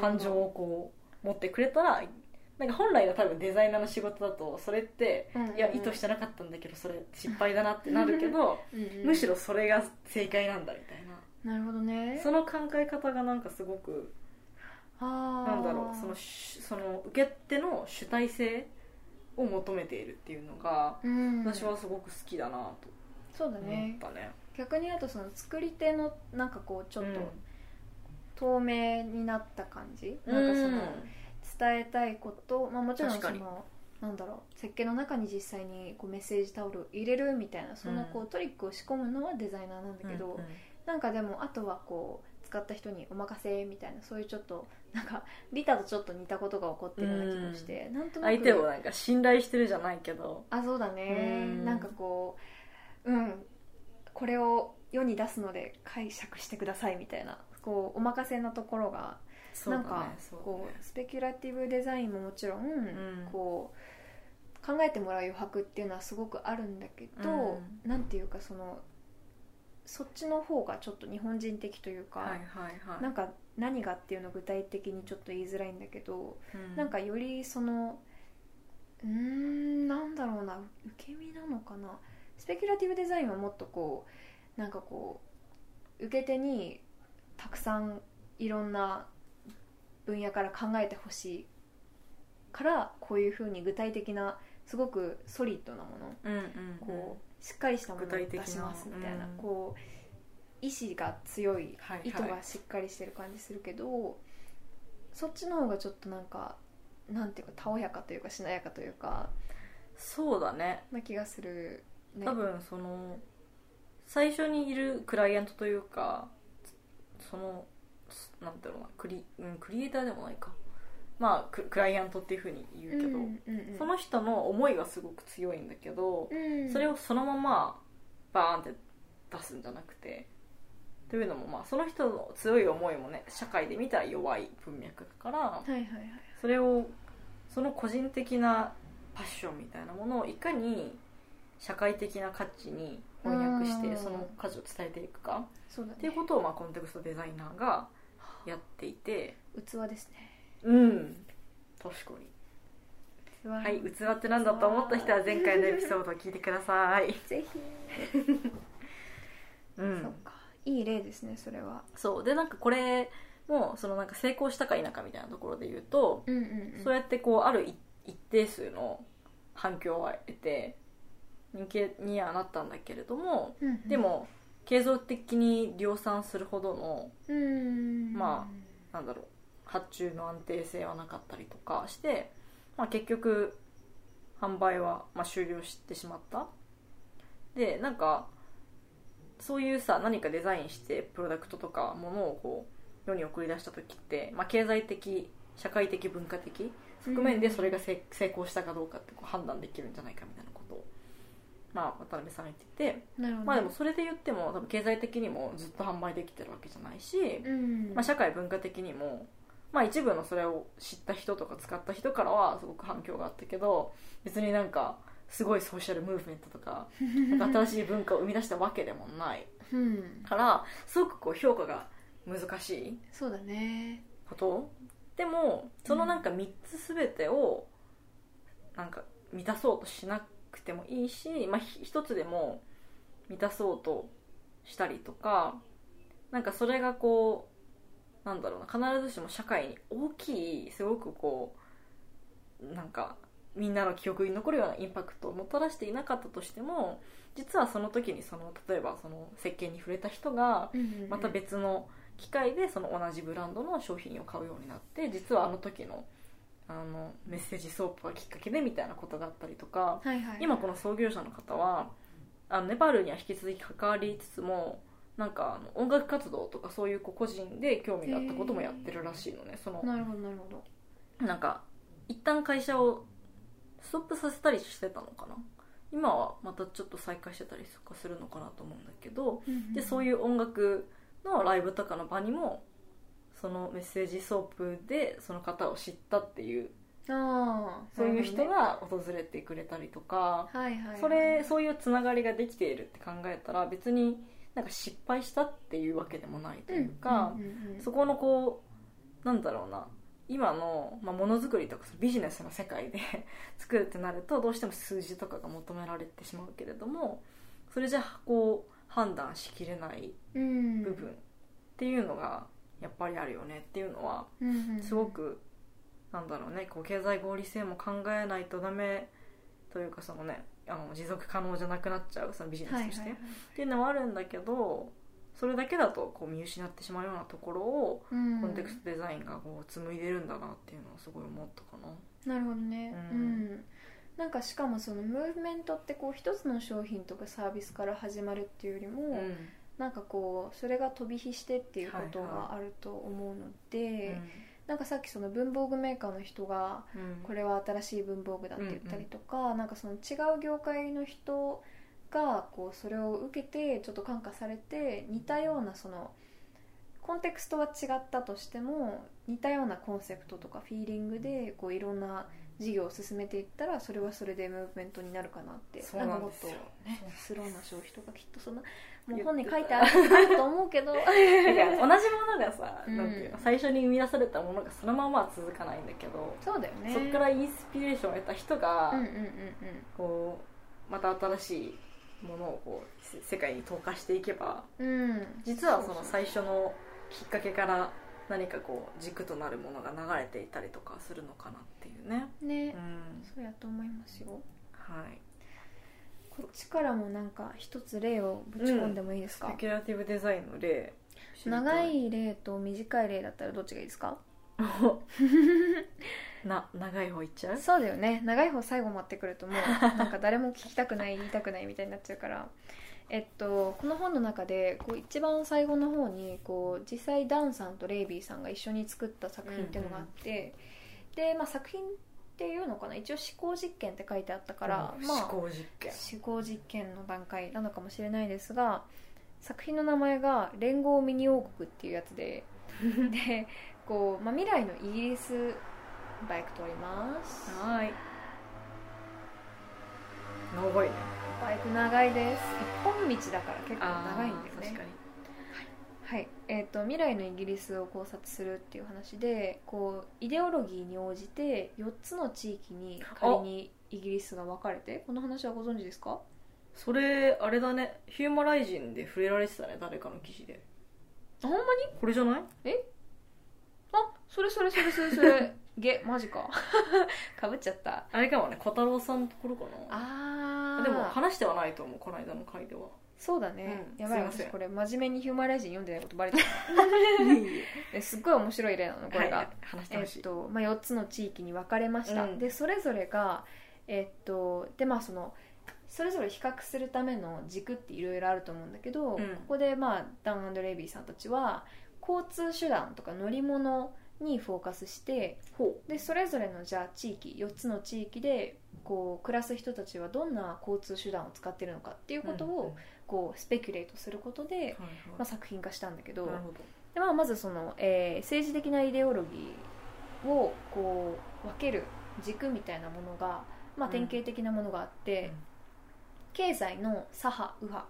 感情をこう持ってくれたらなんか本来の多分デザイナーの仕事だとそれってうんうんうん。いや意図してなかったんだけどそれ失敗だなってなるけどうんうん。むしろそれが正解なんだみたいななるほどね。その考え方がなんかすごくなんだろうそのしその受け手の主体性を求めているっていうのがうん。私はすごく好きだなと思そうだね。ったね。逆に言うとその作り手のなんかこうちょっうん。と透明になった感じ、なんかその伝えたいこと、まあ、もちろんそのなんだろう設計の中に実際にこうメッセージタオルを入れるみたいなそのこううトリックを仕込むのはデザイナーなんだけど、うんうんなんかでもあとはこう使った人にお任せみたいなそういうちょっとなんかリタとちょっと似たことが起こってるような気もして、なんとなく相手をなんか信頼してるじゃないけど。あそうだね。うん。なんかこううん。これを世に出すので解釈してくださいみたいなこうお任せなところがなんかこうスペキュラティブデザインももちろん、ん。こう考えてもらう余白っていうのはすごくあるんだけど、なんていうかそのそっちの方がちょっと日本人的というか、はいはいはい。なんか何がっていうのを具体的にちょっと言いづらいんだけど、うん。なんかよりそのうーんなんだろうな受け身なのかな？スペキュラティブデザインはもっとこうなんかこう受け手にたくさんいろんな分野から考えてほしいからこういうふうに具体的なすごくソリッドなものうんうんうん。こうしっかりしたものを出しますみたいな、うん。こう意志が強いはいはい。意図がしっかりしてる感じするけど、そっちの方がちょっとなんかなんていうかたおやかというかしなやかというかそうだね。な気がする、ね、多分その最初にいるクライアントというかそのなんていうのかなクリ,、うん、クリエイターでもないかまあククライアントっていうふうに言うけど、うんうんうん、その人の思いはすごく強いんだけど、うん。それをそのままバーンって出すんじゃなくてというのもまあその人の強い思いもね社会で見たら弱い文脈だからはいはいはい。それをその個人的なパッションみたいなものをいかに社会的な価値に翻訳してうん。その価値を伝えていくかね。っていうことをまあコンテクストデザイナーがやっていて器ですねうん。確かに。器。はい器って何だと思った人は前回のエピソードを聞いてください。ぜひ、うん。そっか。いい例ですねそれは。そう。でなんかこれもそのなんか成功したか否かみたいなところで言うと、うんうんうん。そうやってこうある一一定数の反響を得て人気にはなったんだけれどもうんうん。でも継続的に量産するほどのうん。まなんだろう発注の安定性はなかったりとかして、まあ、結局販売はまあ終了してしまった。でなんかそういうさ何かデザインしてプロダクトとかものをこう世に送り出した時って、まあ、経済的社会的文化的側面でそれがせ成功したかどうかってこう判断できるんじゃないかみたいなことを、まあ、渡辺さんが言っててなるほどまあでもそれで言っても多分経済的にもずっと販売できてるわけじゃないし、うん。まあ、社会文化的にも、まあ、一部のそれを知った人とか使った人からはすごく反響があったけど別になんかすごいソーシャルムーブメントとか なんか新しい文化を生み出したわけでもないうん。からすごくこう評価が難しいそうだね。こと。でもそのなんか3つ全てをなんか満たそうとしなくてもいいし、まあ、ひ一つでも満たそうとしたりとかなんかそれがこうなんだろうな必ずしも社会に大きいすごくこうなんかみんなの記憶に残るようなインパクトをもたらしていなかったとしても実はその時にその例えばその石鹸に触れた人がまた別の機会でその同じブランドの商品を買うようになって実はあの時のあのメッセージソープがきっかけでみたいなことがあったりとかはいはい。今この創業者の方はあのネパールには引き続き関わりつつもなんかあの音楽活動とかそういうこう個人で興味があったこともやってるらしいのね。そのなるほどなるほど。なんか一旦会社をストップさせたりしてたのかな。今はまたちょっと再開してたりとかするのかなと思うんだけど。でそういういう音楽のライブとかの場にもそのメッセージソープでその方を知ったっていうああそういう人が訪れてくれたりとか、はいはいはい。それそういうつながりができているって考えたら別になんか失敗したっていうわけでもないというか、そこのこうなんだろうな今の、まあ、ものづくりとかビジネスの世界で 作るってなるとどうしても数字とかが求められてしまうけれどもそれじゃこう判断しきれないうん。部分っていうのがやっぱりあるよねっていうのはすごくなんだろうねこう経済合理性も考えないとダメというかそのねあの持続可能じゃなくなっちゃうそのビジネスとして、はいはいはいっていうのはあるんだけどそれだけだとこう見失ってしまうようなところをうん。コンテクストデザインがこう紡いでるんだなっていうのはすごい思ったかな。なるほどね。ううん。ん、なんかしかもそのムーブメントってこう一つの商品とかサービスから始まるっていうよりも、うん。なんかこうそれが飛び火してっていうことはいがあると思うので、なんかさっきその文房具メーカーの人がうん。これは新しい文房具だって言ったりとか、なんかその違う業界の人がこうそれを受けてちょっと感化されて似たようなそのコンテクストは違ったとしても似たようなコンセプトとかフィーリングでこういろんな事業を進めていったらそれはそれでムーブメントになるかなって。そうなんかもっねとスローな消費とかきっとそんなもう本に書いてあると思うけど。だから同じものがさ、うん。なんていうの最初に生み出されたものがそのままは続かないんだけど、そうだよね。そこからインスピレーションを得た人が、うんうんうん。こうまた新しいものをこうせ世界に投下していけばうん。うん実はその最初のきっかけから何かこう軸となるものが流れていたりとかするのかなっていうね、ね、うん。そうやと思いますよ。はいこっちからもなんか一つ例をぶち込んでもいいですか？スペ、キュラティブデザインの例。長い例と短い例だったらどっちがいいですか？な長い方いっちゃう？そうだよね。長い方最後待ってくるともうなんか誰も聞きたくない言いたくないみたいになっちゃうから。えっとこの本の中でこう一番最後の方にこう実際ダンさんとレイビーさんが一緒に作った作品っていうのがあって、で、まあ、作品っていうのかな？一応思考実験って書いてあったから、うん。まあ思考実験。思考実験の段階なのかもしれないですが作品の名前が「連合ミニ王国」っていうやつで でこう、まあ、未来のイギリスバイク通ります。はい。長いね。バイク長いです。一本道だから結構長いんだよね。確かにはい。えー、と未来のイギリスを考察するっていう話でこうイデオロギーに応じて4つの地域に仮にイギリスが分かれてこの話はご存知ですか？それあれだね。ヒューマライジンで触れられてたね誰かの記事で。あほんまに？これじゃない？あそれそれそれそれそれ。ゲマジか。かぶっちゃった。あれかもね小太郎さんのところかな。あー。でも話してはないと思うこの間の回ではそうだね、うん。やばいすいません。私これ真面目にヒューマンライジン読んでないことバレてた。えすっごい面白い例なのこれが、はい、話してえほしい、っとまあ、4つの地域に分かれました、うん。でそれぞれがえっとでまあそのそれぞれ比較するための軸っていろいろあると思うんだけど、うん。ここで、まあ、ダンレイビーさんたちは交通手段とか乗り物にフォーカスしてほでそれぞれのじゃあ地域4つの地域でこう暮らす人たちはどんな交通手段を使ってるのかっていうことを、こうスペキュレートすることで、はいはい。まあ、作品化したんだけどなるほど。で、まあ、まずその、えー政治的なイデオロギーをこう分ける軸みたいなものが、まあ、うん。典型的なものがあって、経済の左派右派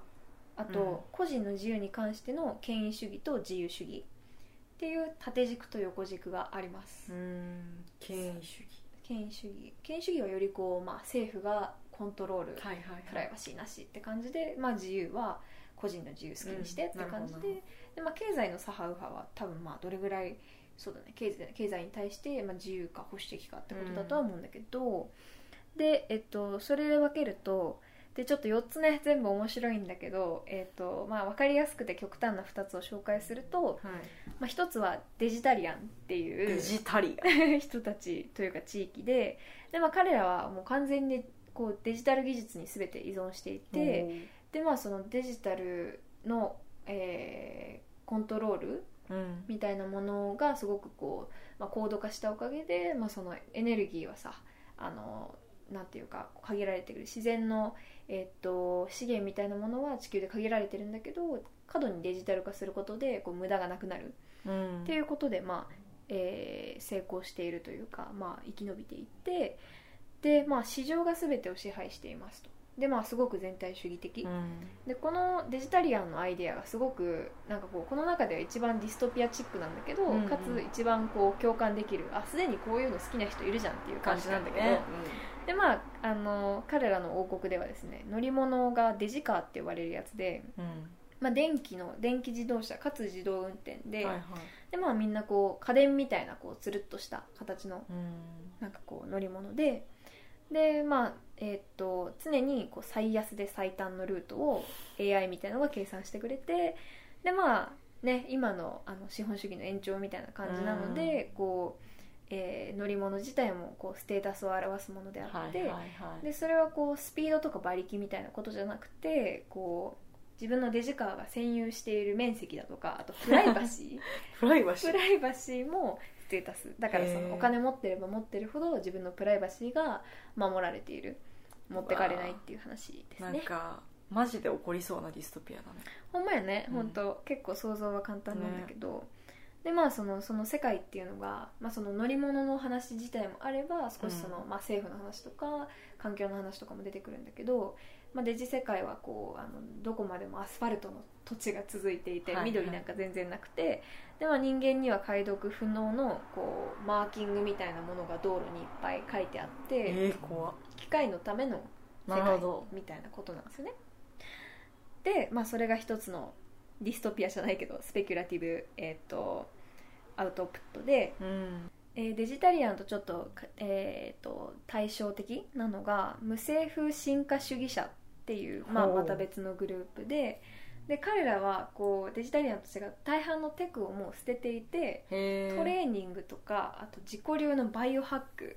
あうん。と個人の自由に関しての権威主義と自由主義っていう縦軸と横軸があります、うん。権威主義。権威主義。権威主義はよりこう、まあ、政府がコントロールはいはいプライバシーなしって感じで、まあ、自由は個人の自由好きにしてって感じうんで,、でまあ、経済の左派右派は多分まあどれぐらいそうだね経済経済に対してまあ自由か保守的かってことだとは思うんだけど、で、えっと、それで分けるとでちょっと4つね全部面白いんだけど、えっとまあ、分かりやすくて極端な2つを紹介すると、はい。まあ、1つはデジタリアンっていうデジタリア 人たちというか地域でで、まあ、彼らはもう完全にこうデジタル技術に全て依存していて、でまあそのデジタルの、えーコントロールうん。みたいなものがすごくこう、まあ、高度化したおかげで、まあ、そのエネルギーはさあのなんていうか限られてる自然の、えっと資源みたいなものは地球で限られてるんだけど過度にデジタル化することでこう無駄がなくなる。うん。っていうことで、まあえー成功しているというか、まあ、生き延びていってで、まあ、市場が全てを支配していますと。で、まあ、すごく全体主義的、うん。でこのデジタリアンのアイデアがすごくなんかこうこの中では一番ディストピアチックなんだけど、うんうん。かつ一番こう共感できる。あすでにこういうの好きな人いるじゃんっていう感感じじなだけど、なんんだけど、でまああの彼らの王国ではですね乗り物がデジカーって呼ばれるやつで、うん。まあ、電気の電気自動車かつ自動運転で,、はいはい。でまあ、みんなこう家電みたいなこうつるっとした形のうん。なんかこう乗り物ででまあえーっと常にこう最安で最短のルートを AI みたいなのが計算してくれてでまあね今のあの資本主義の延長みたいな感じなので、こう、えー乗り物自体もこうステータスを表すものであって、はいはいはい。でそれはこうスピードとか馬力みたいなことじゃなくてこう自分のデジカーが占有している面積だとかあとプライバシー。プライバシー。プライバシーもステータス。だからそのお金持ってれば持ってるほど自分のプライバシーが守られている。持ってかれないっていう話ですなんねかマジで起こりそうなディストピアだね。ほんまやね、うん。本当結構想像は簡単なんだけど、でまあそのその世界っていうのが、まあ、その乗り物の話自体もあれば少しその、うん。まあ、政府の話とか環境の話とかも出てくるんだけど、まあ、デジ世界はこうあのどこまでもアスファルトの土地が続いていて、はいはい。緑なんか全然なくてで、まあ、人間には解読不能のこうマーキングみたいなものが道路にいっぱい書いてあって、えー、怖っ。機械のための世界みたいなことなんですよね。で、まあ、それが一つのディストピアじゃないけどスペキュラティブ、えー、とアウトプットで、うん。えーデジタリアンとちょっと,、えー、と対照的なのが無政府進化主義者っていう、まあ、また別のグループでで彼らはこうデジタリアンと違う大半のテクをもう捨てていてへトレーニングとかあと自己流のバイオハック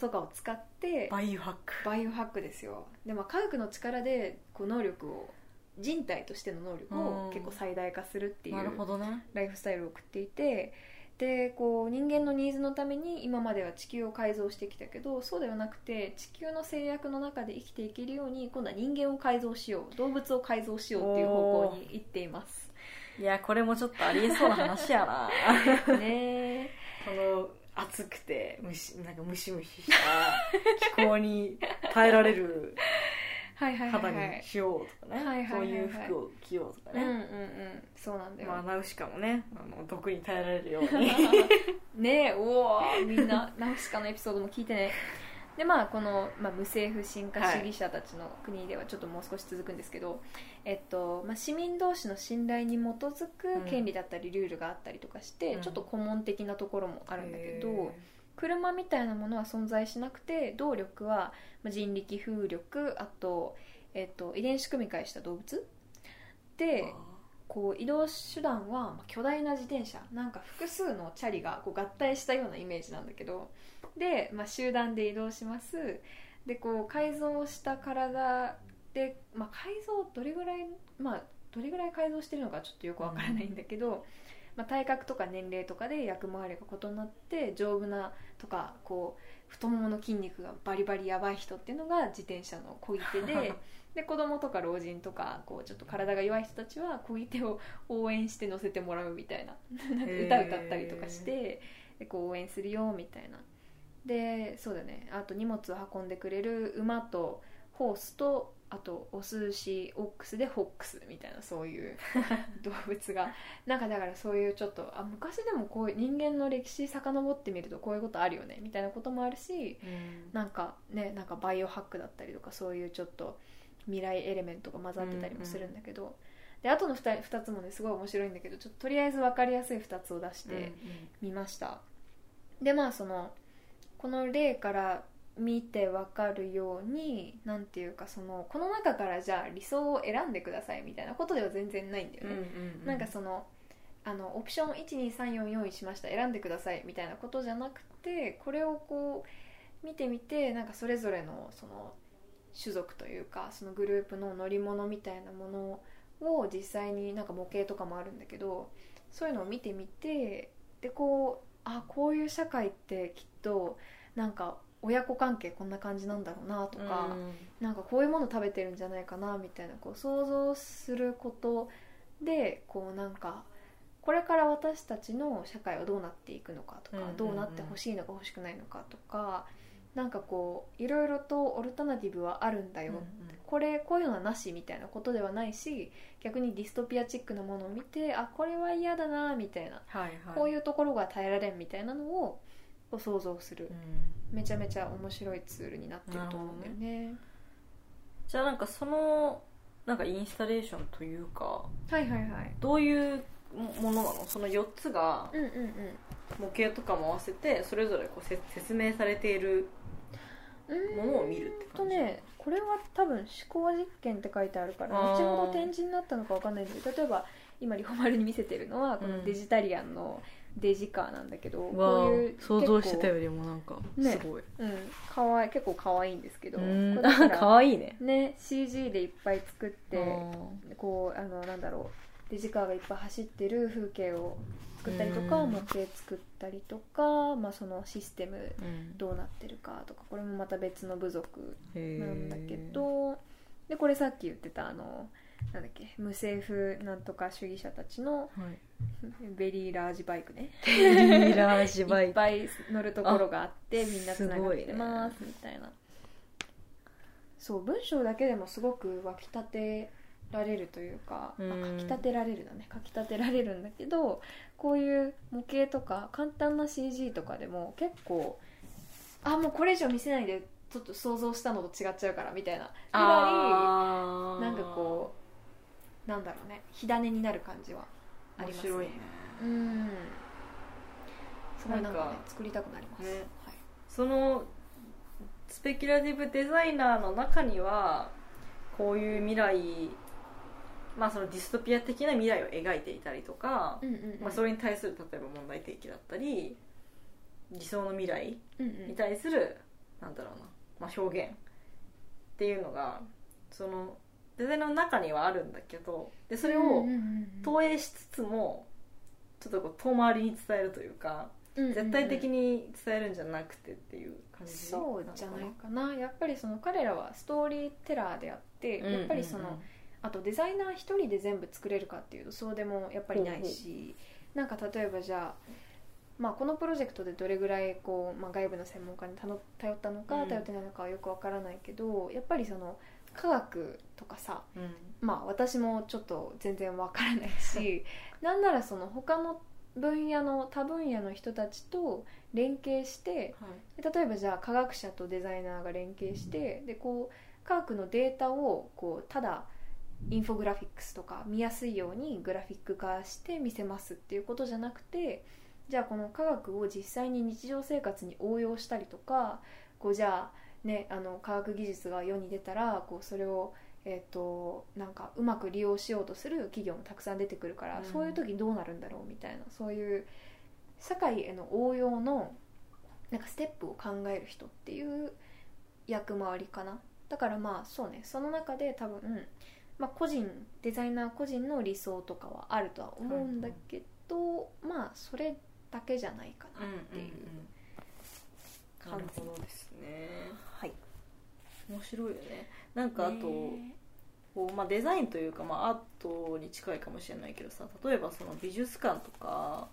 とかを使ってバイオハック。バイオハックですよ。で、まあ、科学の力でこう能力を人体としての能力をうん。結構最大化するっていうライフスタイルを送っていてでこう人間のニーズのために今までは地球を改造してきたけどそうではなくて地球の制約の中で生きていけるように今度は人間を改造しよう動物を改造しようっていう方向に行っています。いやこれもちょっとありえそうな話やな。ねこの暑くてムシなんかムシムシした気候に耐えられるはいはいはい肌はい。にしようとかね、はいはいはいはい。そういう服を着ようとかうんうんね、うん。そうなんだよ、まあナウシカもねあの毒に耐えられるように。ねえおーみんなナウシカのエピソードも聞いてね。でまあこの、まあ、無政府進化主義者たちの国ではちょっともう少し続くんですけど、えっとまあ、市民同士の信頼に基づく権利だったりルールがあったりとかして、うん。ちょっと顧問的なところもあるんだけど、へ車みたいなものは存在しなくて動力はまあ人力風力あと、えっと、遺伝子組み換えした動物。ー。でこう移動手段はまあ巨大な自転車。なんか複数のチャリがこう合体したようなイメージなんだけど。で、まあ、集団で移動します。でこう改造した体で、まあ、改造どれぐらいまあどれぐらい改造してるのかちょっとよくわからないんだけど、まあ、体格とか年齢とかで役回りが異なって丈夫なとかこう太ももの筋肉がバリバリやばい人っていうのが自転車の漕ぎ手で で子供とか老人とかこうちょっと体が弱い人たちは漕ぎ手を応援して乗せてもらうみたいな なんかへー歌歌ったりとかしてでこう応援するよみたいな。でそうだね。あと荷物を運んでくれる馬とホースとあとお寿司オックスでホックスみたいなそういう 動物が。なんかだからそういうちょっとあ昔でもこういう人間の歴史遡ってみるとこういうことあるよね。みたいなこともあるしうん。なんかねなんかバイオハックだったりとかそういうちょっと未来エレメントが混ざってたりもするんだけど、であとの 2, 2つもねすごい面白いんだけどちょっととりあえず分かりやすい2つを出してみました、でまあそのこの例から見て分かるようになんていうかそのこの中からじゃあ理想を選んでくださいみたいなことでは全然ないんだよね、なんかそのあのオプション12344用意しました。選んでくださいみたいなことじゃなくてこれをこう見てみてなんかそれぞれのその種族というかそのグループの乗り物みたいなものを実際になんか模型とかもあるんだけどそういうのを見てみてでこうあこういう社会ってきっとなんか親子関係こんな感じなんだろうなとか、なんかこういうもの食べてるんじゃないかなみたいなこう想像することでこうなんかこれから私たちの社会はどうなっていくのかとか、うんうんうん。どうなってほしいのか欲しくないのかとかなんかこういろいろとオルタナティブはあるんだよ、これこういうのはなしみたいなことではないし逆にディストピアチックなものを見てあこれは嫌だなみたいな、はいはい。こういうところが耐えられんみたいなのをこう想像する、めちゃめちゃ面白いツールになってると思うんだよね。じゃあなんかそのなんかインスタレーションというかはいはいはい。どういうものなの？その4つがうんうんうん。模型とかも合わせてそれぞれこうせ説明されているものを見るって感じ？とねこれは多分思考実験って書いてあるから後ほど展示になったのかわかんないんだけど例えば今リホマルに見せてるのはこのデジタリアンのデジカーなんだけど、こういう想像してた結よりもなんかねすごい、構うんかわい結構可愛いんですけど かわいいね。ね CG でいっぱい作ってあこうあのなんだろうデジカーがいっぱい走ってる風景を作ったりとかうん。模型作ったりとか、まあ、そのシステムどうなってるかとかこれもまた別の部族なんだけどでこれさっき言ってたあのなんだっけ無政府なんとか主義者たちのはい。ベリーラージバイクね。ベリーラージバイク。いっぱい乗るところがあってみんなつながってすますみたいな。そう文章だけでもすごく湧き立てられるというか、うん。あ書き立てられるだね。書き立てられるんだけどこういう模型とか簡単な CG とかでも結構あもうこれ以上見せないでちょっと想像したのと違っちゃうからみたいなぐらあいなんかこうなんだろうね。火種になる感じはありますね。面白いね。うん。すごいなんかね作りたくなります、ね。はい。そのスペキュラティブデザイナーの中にはこういう未来まあそのディストピア的な未来を描いていたりとか、うんうんうん。まあ、それに対する例えば問題提起だったり理想の未来うんうん。に対するなんだろうな、まあ、表現っていうのがそのデザの中にはあるんだけどでそれを投影しつつもちょっとこう遠回りに伝えるというかうんうんうん。絶対的に伝えるんじゃなくてっていう感じ？そうじゃないかな。やっぱりその彼らはストーリーテラーであって、うんやっぱりその、あとデザイナー一人で全部作れるかっていうとそうでもやっぱりないしなんか例えばじゃあ、まあ、このプロジェクトでどれぐらいこう、まあ、外部の専門家に頼頼ったのかうん。頼ってないのかはよくわからないけどやっぱりその科学とかさうん。まあ私もちょっと全然わからないし なんならその他の分野の他分野の人たちと連携してはい。で例えばじゃあ科学者とデザイナーが連携してでこう科学のデータをこうただインフォグラフィックスとか見やすいようにグラフィック化して見せますっていうことじゃなくてじゃあこの科学を実際に日常生活に応用したりとかこうじゃあねあの科学技術が世に出たらこうそれをえー、となんかうまく利用しようとする企業もたくさん出てくるから、うん。そういう時どうなるんだろうみたいなそういう社会への応用のなんかステップを考える人っていう役回りかな。だからまあそうねその中で多分、まあ、個人デザイナー個人の理想とかはあるとは思うんだけど、まあそれだけじゃないかなっていう。なる感じ、ほどですね。はい。面白いよね。なんかあと、ねこうまあ、デザインというか、まあ、アートに近いかもしれないけどさ例えばその美術館とか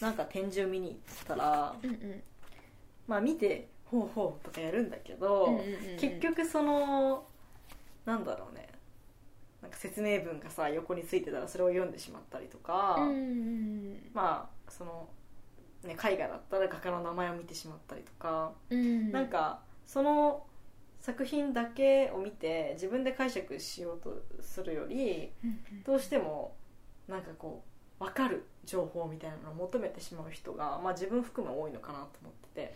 なんか展示を見に行ったら、うんうん。まあ、見て「ほうほう」とかやるんだけど、うんうんうんうん。結局そのなんだろうね。なんか説明文がさ横についてたらそれを読んでしまったりとか、うんうんうん。まあその、ね、絵画だったら画家の名前を見てしまったりとか、うん。なんかその作品だけを見て自分で解釈しようとするよりうんどうしてもなんかこう分かる情報みたいなのを求めてしまう人が、まあ、自分含め多いのかなと思ってて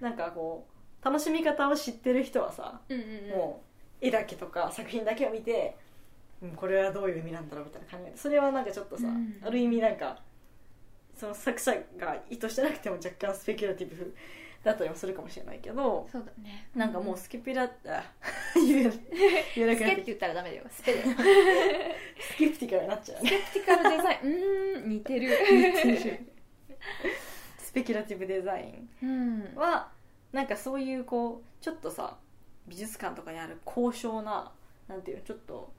なんかこう楽しみ方を知ってる人はさ、うんうんうん。もう絵だけとか作品だけを見て、うん、これはどういう意味なんだろうみたいな考えてそれはなんかちょっとさ、うん。ある意味なんかその作者が意図してなくても若干スペキュラティブだったりもするかもしれないけどそうだね。なんかもうスキピラあ言え言えなくなってスケって言ったらダメだよ。スペだよスキプティカルになっちゃう。ねスケプティカルデザインうーん似てる スペキュラティブデザイうんンはなんかそういうこうちょっとさ美術館とかにある高尚ななんていうのちょっと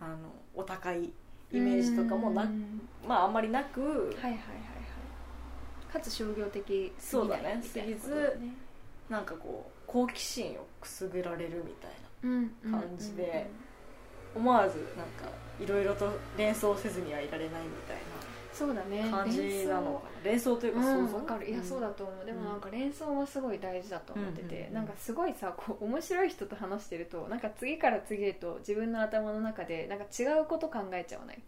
あのお高いイメージとかもなうん。まああんまりなく、はいはいはいはい。かつ商業的すぎないそうだね。ぎずなんかこう好奇心をくすぐられるみたいうん。感じでな思わずなんかいろいろと連想せずにはいられないみたいそうだね。な感じなの連想。というか想像？うんわかる。いやそうだと思う。でもなんか連想はすごい大事だと思ってて、うんうんうんなんかすごいさこう面白い人と話してるとなんか次から次へと自分の頭の中でなんか違うこと考えちゃわない？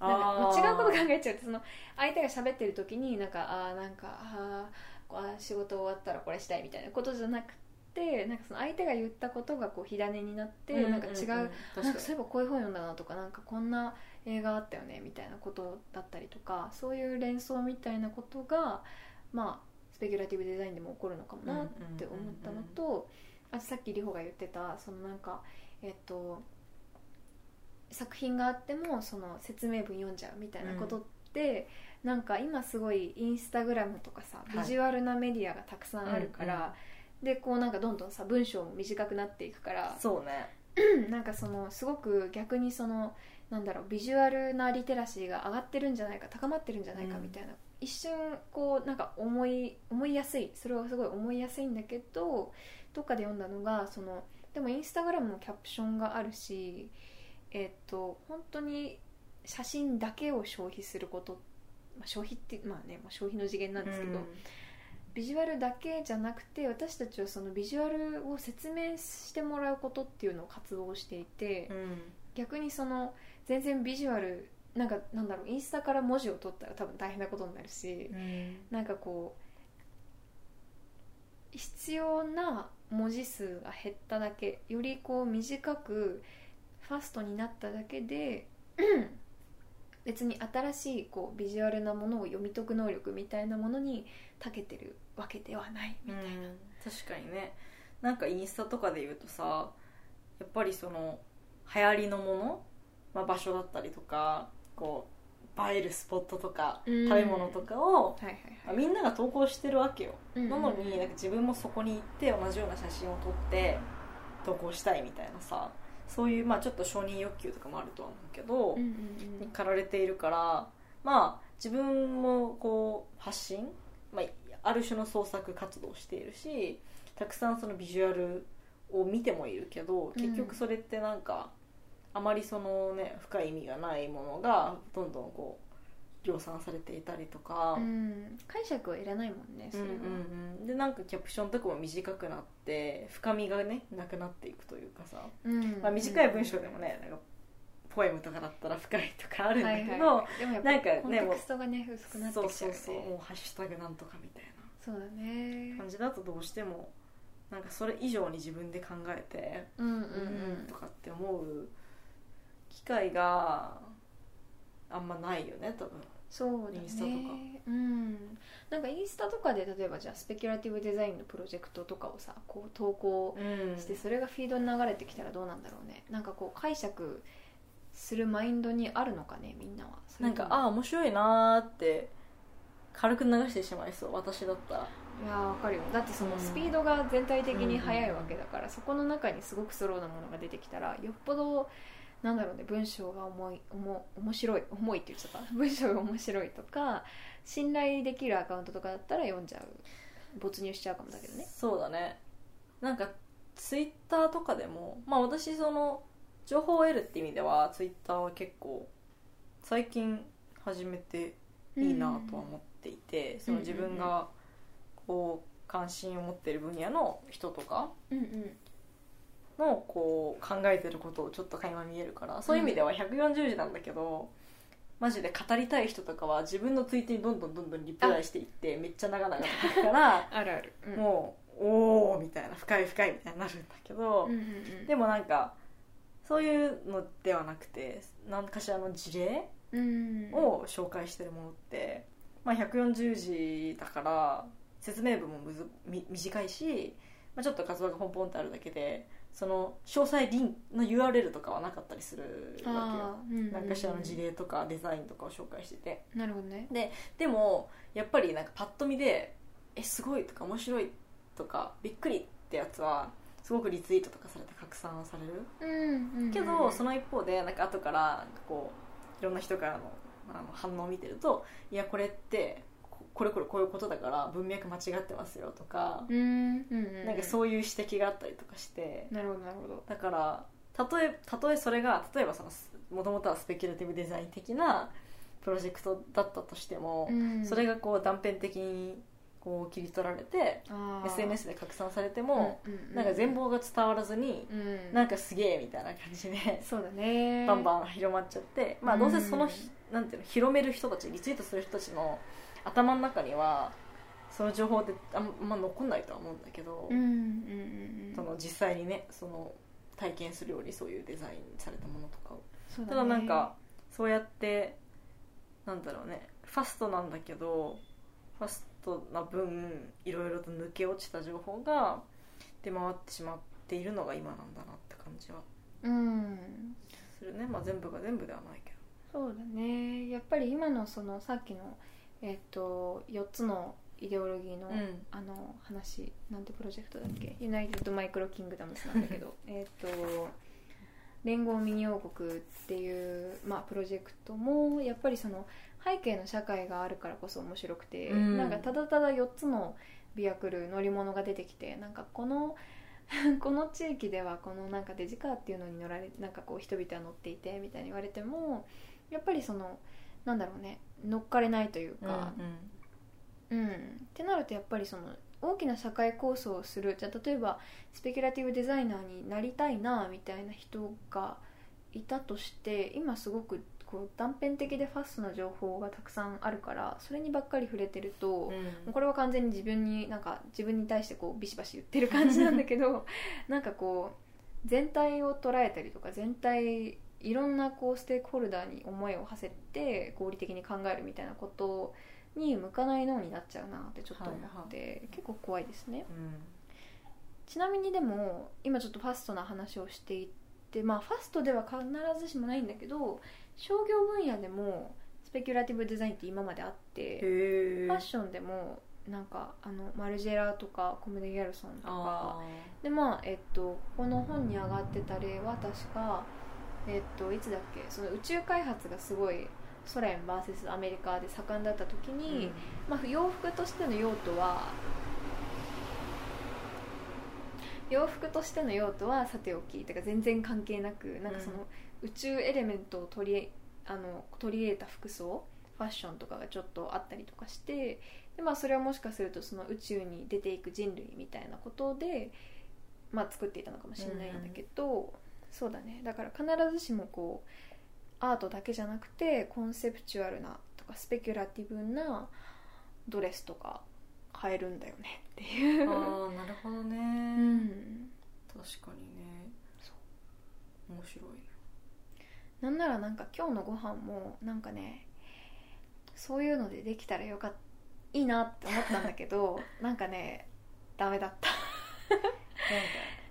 なんかもう違うこと考えちゃうってその相手が喋ってる時になんかあーなんかあーあー仕事終わったらこれしたいみたいなことじゃなくてなんかその相手が言ったことがこう火種になって、なんか違う、確なんかかそういえばこういう本読んだなとかなんかこんな映画あったよねみたいなことだったりとかそういう連想みたいなことがまあスペキュラティブデザインでも起こるのかもなって思ったのとあとさっき里穂が言ってたそのなんかえっと作品があってもその説明文読んじゃうみたいなことって、なんか今すごいインスタグラムとかさはい。ビジュアルなメディアがたくさんあるから、でこうなんかどんどんさ文章も短くなっていくからそうね。なんかそのすごく逆にそのなんだろうビジュアルなリテラシーが上がってるんじゃないか高まってるんじゃないかみたいな、一瞬こうなんか思い思いやすい。それはすごい思いやすいんだけどどっかで読んだのがそのでもインスタグラムのキャプションがあるしえっと本当に写真だけを消費すること、まあ、消費ってまあね、まあ、消費の次元なんですけど、ビジュアルだけじゃなくて私たちはそのビジュアルを説明してもらうことっていうのを活動していて、うん。逆にその全然ビジュアルなんかなんだろうインスタから文字を取ったら多分大変なことになるし、うん。なんかこう必要な文字数が減っただけよりこう短くファストになっただけで 別に新しいこうビジュアルなものを読み解く能力みたいなものに長けてるわけではないみたいな、うん。確かにね。なんかインスタとかで言うとさやっぱりその流行りのもの、まあ、場所だったりとかこう映えるスポットとかうん。食べ物とかを、はいはいまあみんなが投稿してるわけよ、うんなのになんか自分もそこに行って同じような写真を撮って投稿したいみたいなさそういう、まあ、ちょっと承認欲求とかもあるとは思うけど、うんうんに駆られているからまあ自分もこう発信、まあ、ある種の創作活動をしているしたくさんそのビジュアルを見てもいるけど結局それってなんか、あまりそのね深い意味がないものがどんどんこう量産されていたりとか、うん。うん解釈はいらないもんねそれは、うんうんうん、でなんかキャプションとかも短くなって深みがねなくなっていくというかさ、うん。まあ、短い文章でもねなんかポエムとかだったら深いとかあるんだけど、はいはい。はいでもやっぱなんかねコンテクストがね薄くなってそうきちゃうよね。そうそうもうハッシュタグなんとかみたいそうだね。な感じだとどうしてもなんかそれ以上に自分で考えてうんうん。うんとかって思う機会があんまないよね多分。そうだね。インスタとか。うん。なんかインスタとかで例えばじゃあスペキュラティブデザインのプロジェクトとかをさこう投稿うん。してそれがフィードに流れてきたらどうなんだろうね。なんかこう解釈するマインドにあるのかねみんなは。なんかああ面白いなーって軽く流してしまいそう私だったら。いやーわかるよ。だってそのうん。スピードが全体的に速いわけだから、そこの中にすごくスローなものが出てきたらよっぽどなんだろうね文章が重い重面白い重いって言っちゃった。文章が面白いとか信頼できるアカウントとかだったら読んじゃう。没入しちゃうかもだけどね。そうだね。なんかツイッターとかでもまあ私その情報を得るって意味ではツイッターは結構最近始めていいなとは思っていて、その自分がこう関心を持っている分野の人とかうんうんのこう考えてることをちょっと垣間見えるからそういう意味では140字なんだけど、マジで語りたい人とかは自分のツイートにどんどんどんどんリプライしていってめっちゃ長々と書くから あるある、うん、もうおおみたいな深い深いみたいになるんだけど、うんうんうん。でもなんかそういうのではなくて何かしらの事例うんを紹介してるものって、まあ、140字だから説明文もむずみ短いし、まあ、ちょっと活動がポンポンってあるだけでその詳細リンの URL とかはなかったりするわけよ。何かしらの事例とかデザインとかを紹介してて。なるほどね。でもやっぱりなんかパッと見で「えすごい」とか「面白い」とか「びっくり」ってやつはすごくリツイートとかされて拡散される。うんうんけどその一方でなんか後からこういろんな人からのあの反応を見てるといやこれってここれこれこういうことだから文脈間違ってますよとか、うんうんうん。なんかそういう指摘があったりとかしてなるほどなるほど。だからたとえたとえそれが例えばそのもともとはスペキュラティブデザイン的なプロジェクトだったとしても、うん。それがこう断片的にこう切り取られて SNS で拡散されても、うんうんうん。なんか全貌が伝わらずに、うん。なんかすげえみたいな感じでそうだね。バンバン広まっちゃって、まあ、どうせそのひ、なんていうの広める人たちリツイートする人たちの頭の中にはその情報ってあんま残んないとは思うんだけど、うんうんうんうん。その実際にねその体験するようにそういうデザインされたものとかを。たそうだなんかそうやってなんだろうねファストなんだけどファストな分いろいろと抜け落ちた情報が出回ってしまっているのが今なんだなって感じは。うん。するね。まあ全部が全部ではないけそうだね。やっぱり今のそのさっきのえっと4つのイデオロギーの、うん。あの話なんてプロジェクトだっけ？ユナイテッドマイクロキングダムスなんだけど。えっと連合ミニ王国っていう、まあ、プロジェクトもやっぱりその背景の社会があるからこそ面白くて、うん。なんかただただ4つのビアクル乗り物が出てきてなんかこの この地域ではこのなんかデジカーっていうのに乗られなんかこう人々は乗っていてみたいに言われてもやっぱりそのなんだろうね乗っかれないというか、うんってなるとやっぱりその大きな社会構想をする。じゃあ例えばスペキュラティブデザイナーになりたいなみたいな人がいたとして今すごくこう断片的でファストな情報がたくさんあるからそれにばっかり触れてると、うん。もうこれは完全に自分になんか自分に対してこうビシバシ言ってる感じなんだけど なんかこう全体を捉えたりとか全体いろんなこうステークホルダーに思いを馳せて合理的に考えるみたいなことに向かない脳になっちゃうなってちょっと思って、結構怖いですね。うん。ちなみにでも今ちょっとファストな話をしていてまあファストでは必ずしもないんだけど商業分野でもスペキュラティブデザインって今まであってファッションでもなんかあのマルジェラとかコムデ・ギャルソンとか。あでまあえっとこの本に上がってた例は確かえっといつだっけ？その宇宙開発がすごいソ連 VS アメリカで盛んだった時ーに、まあ、洋服としての用途は洋服としての用途はさておきてか全然関係なくなんかその宇宙エレメントを取りあの取り入れた服装ファッションとかがちょっとあったりとかしてで、まあ、それはもしかするとその宇宙に出ていく人類みたいなことで、まあ、作っていたのかもしれないんだけど、そうだね。だから必ずしもこうアートだけじゃなくてコンセプチュアルなとかスペキュラティブなドレスとか買えるんだよね。っていう。ああなるほどね、うん。確かにね。面白いね。なんならなんか今日のご飯もなんかねそういうのでできたらよかっいいなって思ったんだけどなんかねダメだった。なんか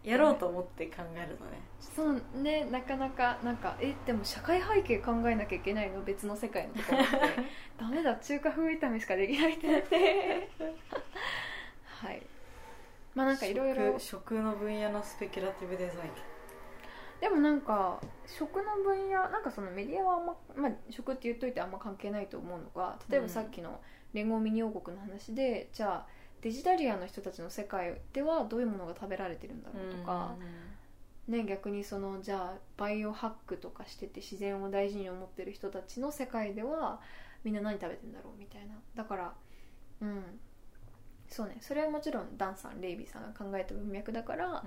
やろうと思って考えるとね。そうねなかなかなんかえでも社会背景考えなきゃいけないの？別の世界のところって。ダメだ中華風炒めしかできないってなって。はい。まあなんかいろいろ。食食の分野のスペキュラティブデザイン。でもなんか食の分野なんかそのメディアはあんま、まあ、食って言っといてあんま関係ないと思うのが例えばさっきの連合ミニ王国の話で、じゃあデジタリアンの人たちの世界ではどういうものが食べられてるんだろうとか、ね、逆にそのじゃあバイオハックとかしてて自然を大事に思ってる人たちの世界ではみんな何食べてんだろうみたいな。だからうん。そうね。それはもちろんダンさんレイビーさんが考えた文脈だから、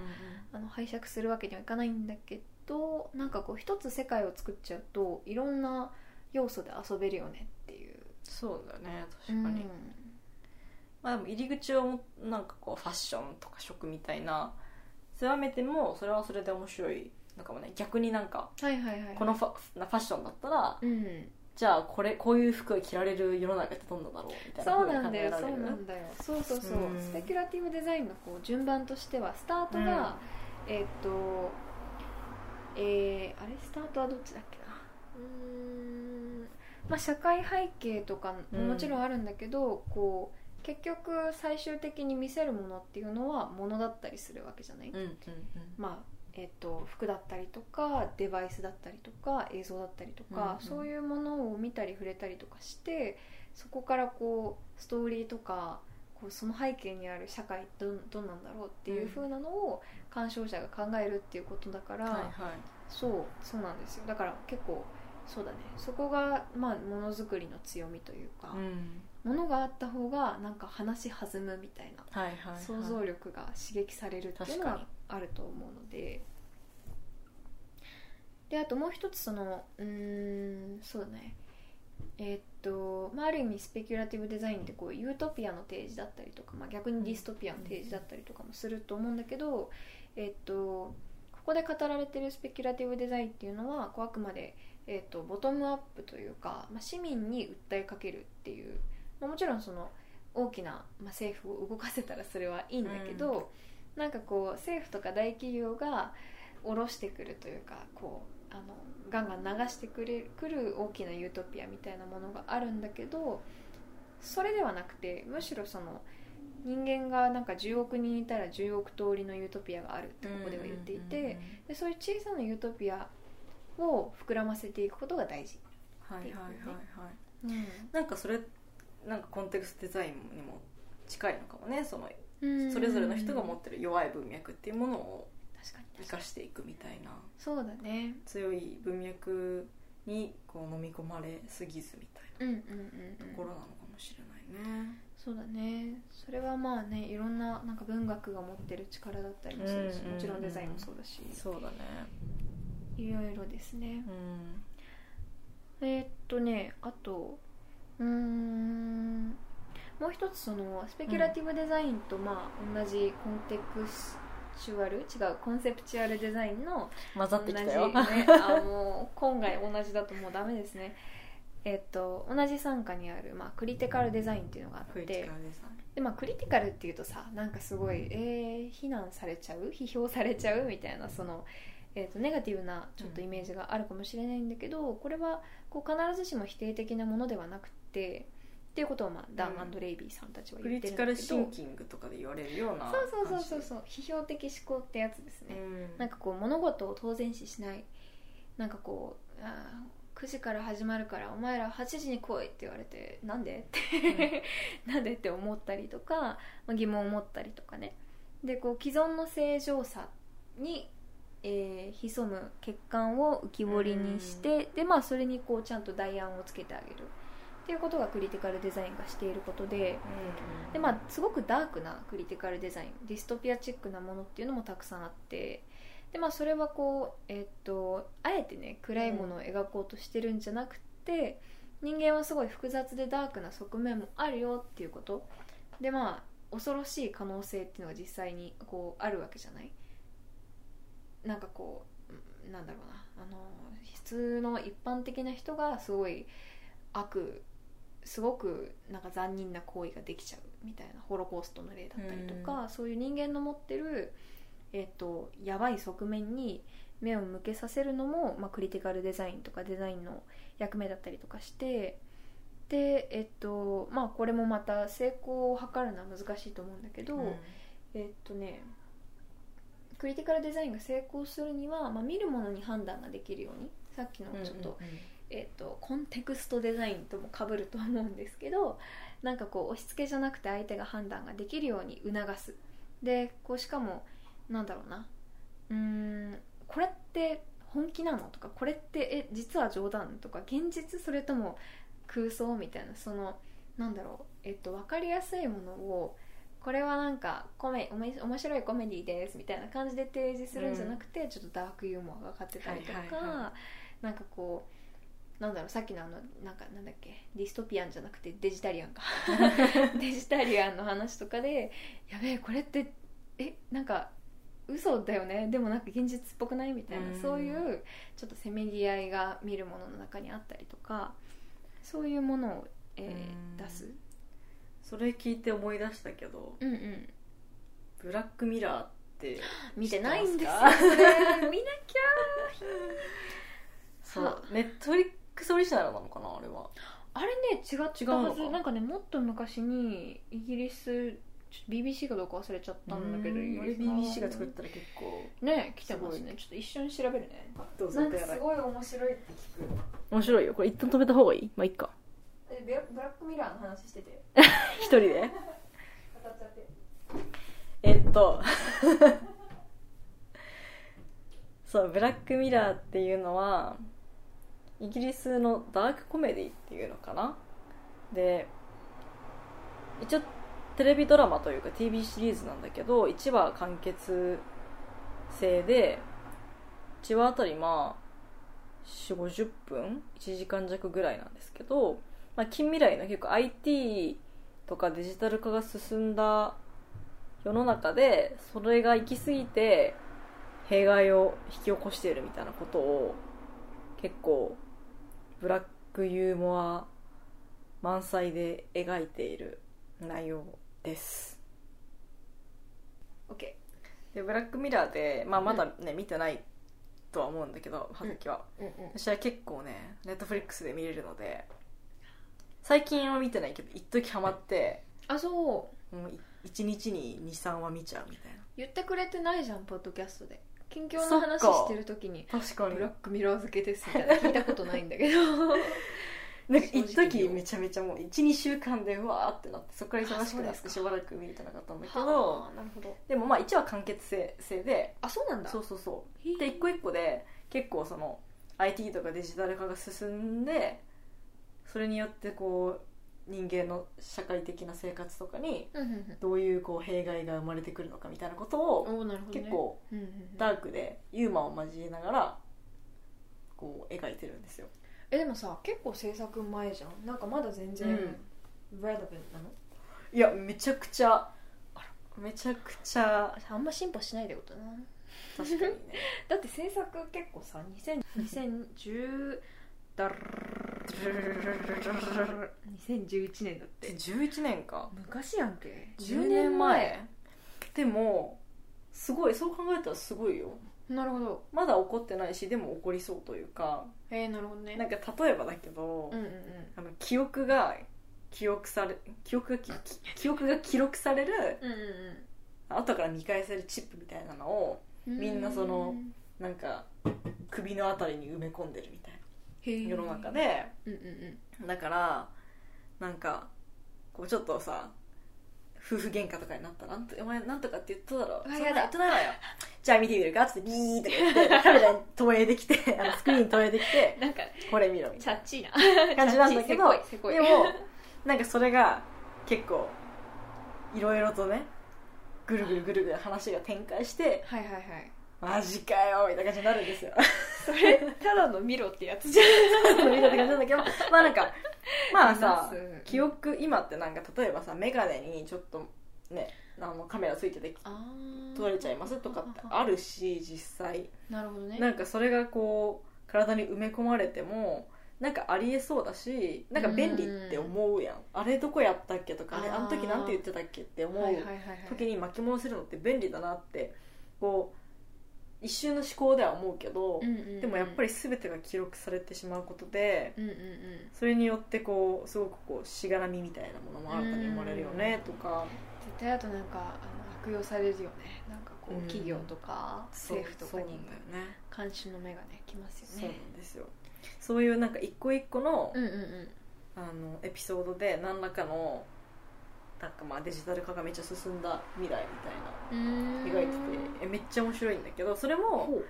あの拝借するわけにはいかないんだけどなんかこう一つ世界を作っちゃうといろんな要素で遊べるよねっていう。そうだね。確かうん。に、まあでも入り口をもなんかこうファッションとか食みたいな狭めてもそれはそれで面白いのかもね。逆になんかはいはいはい。このファファッションだったらうん。じゃあこれこういう服が着られる世の中ってどんなだろうみたいなそうなんだよそうなんだよ。そうそうそう、うん。スペキュラティブデザインのこう順番としてはスタートが、えーっとえーあれ？スタートはどっちだっけな？うーん。まあ社会背景とかももちろんあるんだけど、こう結局最終的に見せるものっていうのはものだったりするわけじゃない、うんうんうん。まあえっと服だったりとかデバイスだったりとか映像だったりとか、うんうん。そういうものを見たり触れたりとかしてそこからこうストーリーとかこうその背景にある社会どんどんなんだろうっていう風なのを鑑賞者が考えるっていうことだから、はいはい。そうそうなんですよ。だから結構そうだね。そこがまあものづくりの強みというか、うんものがあった方がなんか話弾むみたいなはいはいはい。想像力が刺激されるっていうのは確かに。あると思うので。であともう一つそのうーんそうだね。えーっと、まあ、ある意味スペキュラティブデザインってこうユートピアの提示だったりとか、まあ、逆にディストピアの提示だったりとかもすると思うんだけど、えーっとここで語られてるスペキュラティブデザインっていうのはこうあくまで、えーっとボトムアップというか、まあ、市民に訴えかけるっていう、まあ、もちろんその大きな、まあ、政府を動かせたらそれはいいんだけど、なんかこう政府とか大企業が下ろしてくるというかこうあのガンガン流してくれくる大きなユートピアみたいなものがあるんだけどそれではなくてむしろその人間がなんか10億人いたら10億通りのユートピアがあるってここでは言っていて、でそういう小さなユートピアを膨らませていくことが大事、はいはいはいはい。うん。なんかそれなんかコンテクストデザインにも近いのかもね。そのそれぞれの人が持ってる弱い文脈っていうものを生かしていくみたいな。そうだね。強い文脈にこう飲み込まれすぎずみたいなところなのかもしれないね。そうだね。それはまあねいろんななんか文学が持ってる力だったりもするし、うんうんうん。もちろんデザインもそうだし。そうだね。いろいろですね。うん。えーっとねあとうーん。もう一つそのスペキュラティブデザインとまあ同じコンテクスチュアル違うコンセプチュアルデザインの混ざってきたよ。あもう今回同じだともうダメですね。えーっと同じ傘下にある、まあ、クリティカルデザインっていうのがあってクリティカルデザイン。でまあクリティカルっていうとさなんかすごいえー、非難されちゃう批評されちゃうみたいなその、えー、とネガティブなちょっとイメージがあるかもしれないんだけど、これはこう必ずしも否定的なものではなくてっていうことを、まあ、ダン・アンド・レイビーさんたちはク言ってリティカルシンキングとかで言われるようなそうそうそうそうう。そう批評的思考ってやつですね、うん。なんかこう物事を当然視しない。なんかこうあー9時から始まるからお前ら8時に来いって言われてなんで？って、なんでって思ったりとか、まあ、疑問を持ったりとかね。でこう既存の正常さに、えー潜む欠陥を浮き彫りにして、でまあそれにこうちゃんと代案をつけてあげるっていうことがクリティカルデザインがしていることででまあ、すごくダークなクリティカルデザインディストピアチックなものっていうのもたくさんあってで、まあ、それはこう、えっとあえてね暗いものを描こうとしてるんじゃなくて、人間はすごい複雑でダークな側面もあるよっていうこと。でまあ恐ろしい可能性っていうのが実際にこうあるわけじゃない。なんかこううんなんだろうな。あの普通の一般的な人がすごい悪すごくなんか残忍な行為ができちゃうみたいなホロコーストの例だったりとか、そういう人間の持ってる、えっとやばい側面に目を向けさせるのも、まあ、クリティカルデザインとかデザインの役目だったりとかしてでえっとまあこれもまた成功を図るのは難しいと思うんだけど、うん。えっとねクリティカルデザインが成功するには、まあ、見るものに判断ができるようにさっきのちょっと,、えっとコンテクストデザインともかぶると思うんですけどなんかこう押し付けじゃなくて相手が判断ができるように促す。でこうしかもなんだろうな。うーんこれって本気なのとかこれってえ実は冗談とか現実それとも空想みたいなそのなんだろう、えっと、分かりやすいものをこれはなんかコメ面白いコメディですみたいな感じで提示するんじゃなくて、ちょっとダークユーモアがかってたりとか、はいはいはなんかこうなんだろうさっきのあのなんかなんだっけ？ディストピアンじゃなくてデジタリアンか。デジタリアンの話とかでやべえこれってえなんか嘘だよね？でもなんか現実っぽくないみたいな、うん。そういうちょっとせめぎ合いが見るものの中にあったりとかそういうものを、えーうん。出す。それ聞いて思い出したけどうんうん。ブラックミラーって見てないんですよ見なきゃそう。ネットフリックスオリジナルなのかなあれは。あれね違ったはず。違うのか。なんかねもっと昔にイギリスちょっと BBC かどうか忘れちゃったんだけどうんあれ BBC が作ったら結構ね来てますね。ちょっと一緒に調べるね。どうなんかすごい面白いって聞く。面白いよ。これ一旦止めた方がいい？まあいいか。えブラブラックミラーの話してて。一人で？語っちゃって。えっと。そうブラックミラーっていうのはイギリスのダークコメディっていうのかな？で一応テレビドラマというか TV シリーズなんだけど1話完結制で1話あたりまあ4 5 0分？1時間弱ぐらいなんですけど、まあ、近未来の結構 IT とかデジタル化が進んだ世の中でそれが行き過ぎて弊害を引き起こしているみたいなことを結構ブラックユーモア満載で描いている内容です。OK でブラックミラーで、まあ、まだね、見てないとは思うんだけど葉月は、うんうん。私は結構ねネットフリックスで見れるので最近は見てないけど一時ハマってあそもう1日に23話見ちゃうみたいな。言ってくれてないじゃんポッドキャストで近況の話してる時に確かブラックミラー漬けですみたいな聞いたことないんだけど。なんか一時めちゃめちゃもう12週間でうわーってなってそこから忙しくなってしばらく見れてなかったんだけどはあなるほど。でもまあ1話完結制制であそうなんだ。そうそうそう。で一個一個で結構その IT とかデジタル化が進んでそれによってこう人間の社会的な生活とかにどういうこう弊害が生まれてくるのかみたいなことを結構ダークでユーモアを交えながらこう描いてるんですよ。えでもさ結構制作前じゃん。なんかまだ全然、うん。レレベンなの？いやめちゃくちゃめちゃくちゃあんま進歩しないってことな。確かにね。だって制作結構さ2000 2010だる2011年だって11年か昔やんけ10年前でもすごいそう考えたらすごいよなるほどまだ起こってないしでも起こりそうというかえー、なるほどねなんか例えばだけど、うんうんうんあの記憶が記憶され記憶が記憶が記録されるうんうん、うん後から見返せるチップみたいなのをみんなそのなんか首のあたりに埋め込んでるみたいな世の中で。うんうんうん。だからなんかこうちょっとさ夫婦喧嘩とかになったらなんとお前なんとかって言っただろそんな言ってないわよ。じゃあ見てみるか？っつってビーってカメラに投影できて あのスクリーンに投影できてなんかこれ見ろみたいチャッチーな。な感じなんだけどでもなんかそれが結構いろいろとねぐるぐるぐるぐる話が展開してはいはいはいマジかよみたいな感じになるんですよ。それただの見ろってやつじゃん。みたいな感じなんだけどまあなんか まあさ記憶今ってなんか例えばさ眼鏡にちょっとねあのカメラついてて撮れちゃいますとかってあるし実際。なるほどね。なんかそれがこう体に埋め込まれてもなんかありえそうだしなんか便利って思うやん。あれどこやったっけとかあれあの時なんて言ってたっけって思う時に巻き戻せるのって便利だなってこう一瞬の思考では思うけど、うんうんうん。でもやっぱり全てが記録されてしまうことでうんうんうん。それによってこうすごくこうしがらみみたいなものも新たに生まれるよねとか。絶対あとなんかあの悪用されるよね。なんかこう、うん。企業とか政府とかに監視の目がねきますそうなよねんですよ。そういうなんか一個一個の,、うんうんうん。あのエピソードで何らかのなんかまあデジタル化がめっちゃ進んだ未来みたいな描いててえめっちゃ面白いんだけどそれも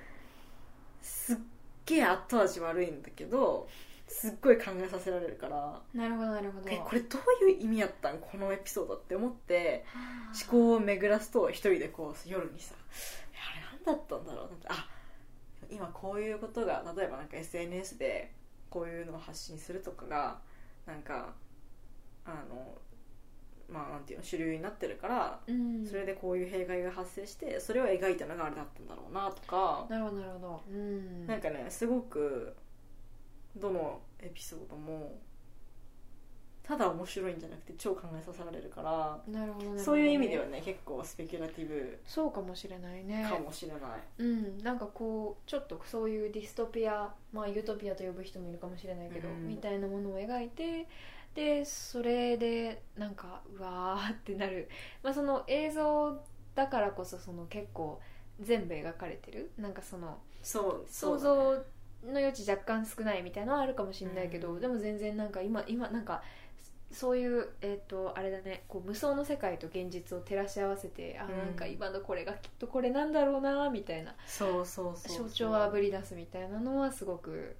すっげえ後味悪いんだけどすっごい考えさせられるからなるほどなるほど。えこれどういう意味やったんこのエピソードって思って思考を巡らすと一人でこう夜にさえあれ何だったんだろう？なってあ今こういうことが例えばなんか SNS でこういうのを発信するとかがなんかあのまあなんていうの主流になってるからうん。それでこういう弊害が発生してそれを描いたのがあれだったんだろうなとか。なるほどなるほど。うん。なんかねすごくどのエピソードもただ面白いんじゃなくて超考えさせられるからなるほどなるほど。そういう意味ではね結構スペキュラティブそうかもしれないね。かもしれない、うん。なんかこうちょっとそういうディストピアまあユートピアと呼ぶ人もいるかもしれないけど、うん。みたいなものを描いてでそれでなんかうわーってなる、まあ、その映像だからこそその結構全部描かれてる。なんかそのそう想像の余地若干少ないみたいなのはあるかもしれないけど、うん。でも全然なんか今今なんかそういうえっ、とあれだね。こう無双の世界と現実を照らし合わせてあうん。なんか今のこれがきっとこれなんだろうなみたいな。そうそうそう。象徴をあぶり出すみたいなのはすごく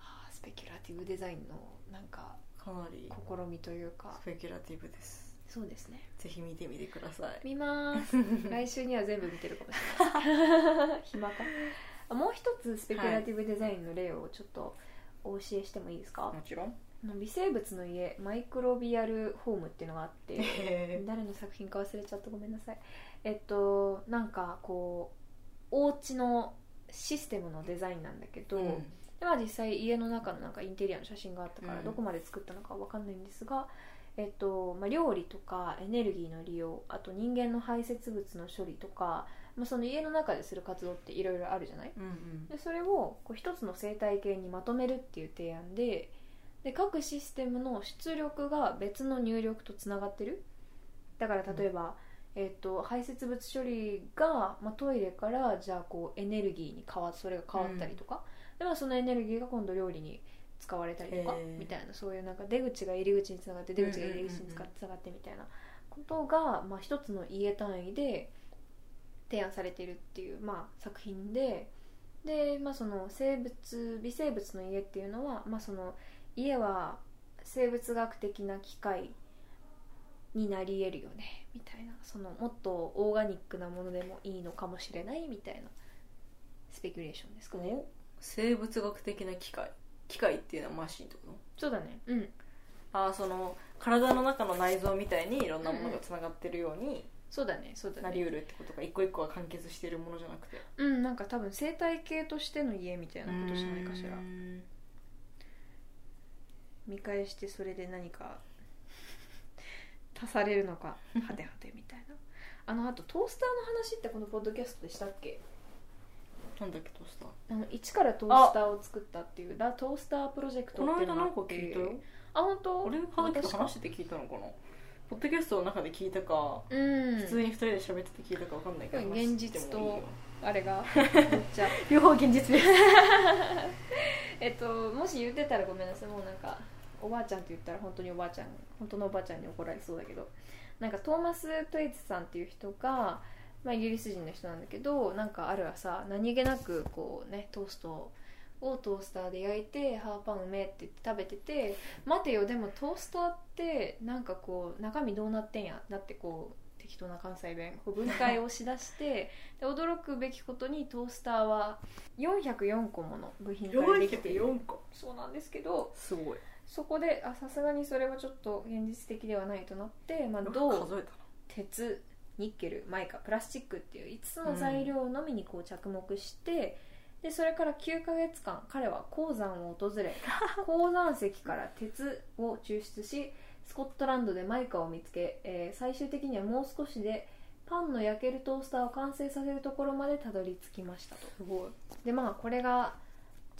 あースペキュラティブデザインのなんかかなり試みというか。スペキュラティブです。そうですね。ぜひ見てみてください。見ます。来週には全部見てるかもしれない。暇か。あもう一つスペキュラティブデザインの例をちょっとお教えしてもいいですか、もちろん。微生物の家マイクロビアルホームっていうのがあってへ 誰の作品か忘れちゃったごめんなさい。えっとなんかこうお家のシステムのデザインなんだけど、うんでまあ、実際家の中のなんかインテリアの写真があったからうん。どこまで作ったのかわかんないんですが、えっとまあ、料理とかエネルギーの利用あと人間の排泄物の処理とか、まあ、その家の中でする活動っていろいろあるじゃない？うんうん。でそれをこう一つの生態系にまとめるっていう提案でで各システムの出力が別の入力とつながってる。だから例えば、えー、と排泄物処理が、まあ、トイレからじゃあこうエネルギーに変わそれが変わったりとか、でまあそのエネルギーが今度料理に使われたりとか、みたいなそういうなんか出口が入り口につながって出口が入り口につながってみたいなことが、まあ、一つの家単位で提案されているっていう、まあ、作品でで、まあ、その生物微生物の家っていうのは、まあ、その家は生物学的な機械になり得るよねみたいなそのもっとオーガニックなものでもいいのかもしれないみたいなスペキュレーションですかね。お生物学的な機械機械っていうのはマシンってこと？そうだね。うん。ああその体の中の内臓みたいにいろんなものがつながってるようにそうだね。そうだね。なりうるってことか一個一個が完結しているものじゃなくて？うんなんか多分生態系としての家みたいなことじゃないかしら。うーん。見返してそれで何か 足されるのかはてはてみたいな。あのあとトースターの話ってこのポッドキャストでしたっけ？なんだっけトースター。あの一からトースターを作ったっていうラ・トースタープロジェクトこのって。いう間なんか聞いたよ。てあ本当？俺が話私か？話してて聞いたのかな？ポッドキャストの中で聞いたか、うん。普通に二人で喋ってて聞いたか分かんないけどうん現実とあれが めっちゃ。両方現実です。えっともし言ってたらごめんなさい。もうなんかおばあちゃんって言ったら本当におばあちゃん本当のおばあちゃんに怒られそうだけど。なんかトーマス・トイツさんっていう人が、まあ、イギリス人の人なんだけどなんかある朝何気なくこうねトーストをトースターで焼いて「ハーパンうめえ」って言って食べてて「待てよでもトースターってなんかこう中身どうなってんや」だってこう適当な関西弁こう分解をしだして で驚くべきことにトースターは404個もの部品からできている。4個？そうなんですけどすごい。そこであさすがにそれはちょっと現実的ではないとなって、まあ、銅鉄ニッケルマイカプラスチックっていう5つの材料のみにこう着目して、でそれから9ヶ月間彼は鉱山を訪れ 鉱山石から鉄を抽出しスコットランドでマイカを見つけ、えー最終的にはもう少しでパンの焼けるトースターを完成させるところまでたどり着きましたと。すごい。でまあこれが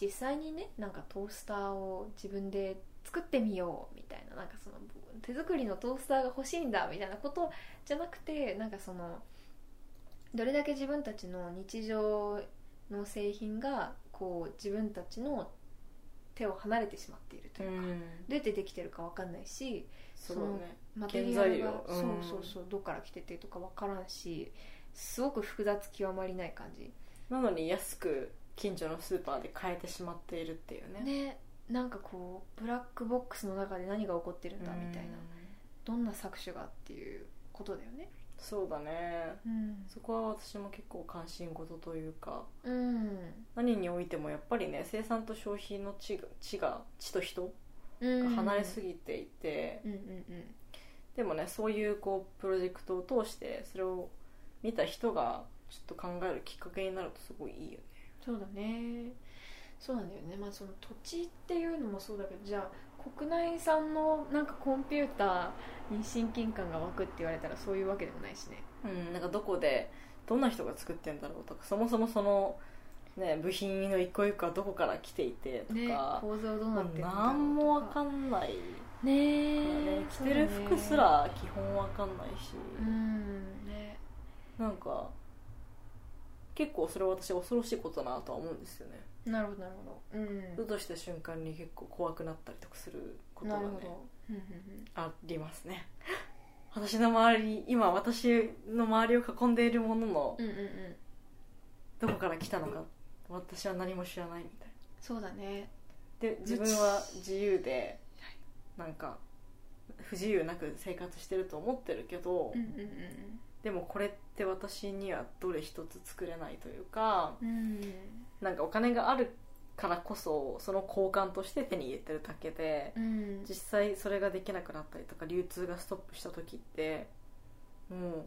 実際にねなんかトースターを自分で作ってみようみたいななんかその手作りのトースターが欲しいんだみたいなことじゃなくてなんかそのどれだけ自分たちの日常の製品がこう自分たちの手を離れてしまっているというか、どうやってできてるか分かんないしそねマテリアルが原材料。そううんそうそうどっから来ててとか分からんしすごく複雑極まりない感じ。なのに安く近所のスーパーで買えてしまっているっていうね。ねなんかこうブラックボックスの中で何が起こってるんだみたいな。うんどんな搾取がっていうことだよね。そうだね。うん。そこは私も結構関心事というかうん。何においてもやっぱりね生産と消費の地が地が地と人うん。が離れすぎていて、うんうんうん。でもねそういうこうプロジェクトを通してそれを見た人がちょっと考えるきっかけになるとすごいいいよね。そうだねそうなんだよね。まあその土地っていうのもそうだけどじゃあ国内産のなんかコンピューターに親近感が湧くって言われたらそういうわけでもないしね。うんなんかどこでどんな人が作ってんだろうとかそもそもそのね部品の一個一個はどこから来ていてとねか、構造どうなってるんだろうとか。何もわかんない。ねね着てる服すら基本わかんないし、うんね。なんか結構それは私恐ろしいことだなとは思うんですよねなるほどなるほど。うん。ふとした瞬間に結構怖くなったりとかすることがねなるほどうんうんありますね。私の周り今私の周りを囲んでいるもののうんうんうん。うんどこから来たのか私は何も知らないみたいな。そうだね。で自分は自由でなんか不自由なく生活してると思ってるけど、うんうんでもこれって私にはどれ一つ作れないというかうんうんなんかお金があるからこそその交換として手に入れてるだけでうん。実際それができなくなったりとか流通がストップした時ってもう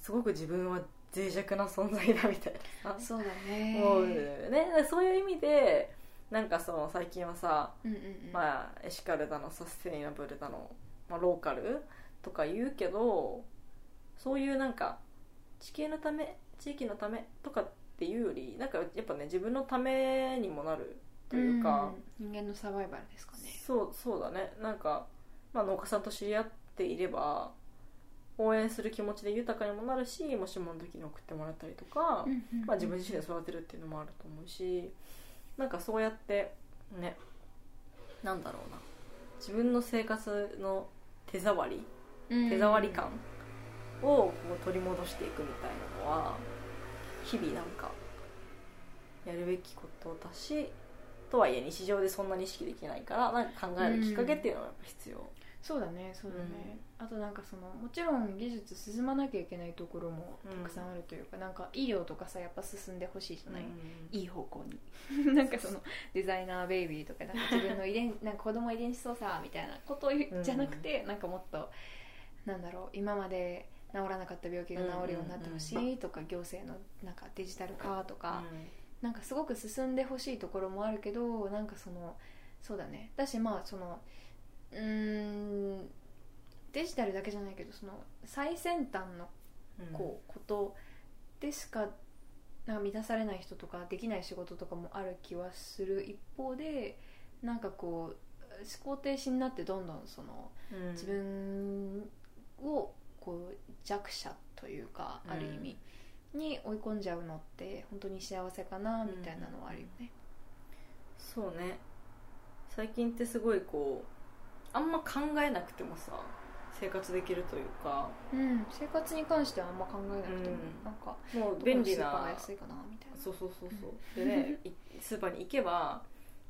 すごく自分は脆弱な存在だみたいなさ。そうだね。思うね。そういう意味でなんかその最近はさ、うんうんうん。まあ、エシカルだのサステイナブルだの、まあ、ローカルとか言うけどそういうなんか地球のため地域のためとかっていうよりなんかやっぱね自分のためにもなるというか、うん。人間のサバイバルですかね。そうそうだね。なんか、まあ、農家さんと知り合っていれば応援する気持ちで豊かにもなるしもしもの時に送ってもらったりとか、まあ、自分自身で育てるっていうのもあると思うしなんかそうやってねなんだろうな。自分の生活の手触り手触り感をこう取り戻していくみたいなのは日々なんかやるべきことだしとはいえ日常でそんなに意識できないからなんか考えるきっかけっていうのはやっぱ必要、そうだねそうだね、あとなんかそのもちろん技術進まなきゃいけないところもたくさんあるというか、なんか医療とかさやっぱ進んでほしいじゃない、いい方向に。なんかそのデザイナーベイビーとかなんか自分の遺伝 なんか子供遺伝子操作みたいなことじゃなくて、なんかもっとなんだろう今まで治らなかった病気が治るようになってほしいとか、行政のなんかデジタル化とか、なんかすごく進んでほしいところもあるけどなんかそのそうだね。だしまあそのうーんデジタルだけじゃないけどその最先端のこうことでしかなんか満たされない人とかできない仕事とかもある気はする一方でなんかこう思考停止になってどんどんそのうん。自分をこう弱者というかある意味に追い込んじゃうのって本当に幸せかなみたいなのはあるよね。そうね。最近ってすごいこうあんま考えなくてもさ生活できるというか。うん、生活に関してはあんま考えなくても、うん。なんかもう便利どこのスーパーがな安いかなみたいな。そうそうそうそう。でねいスーパーに行けば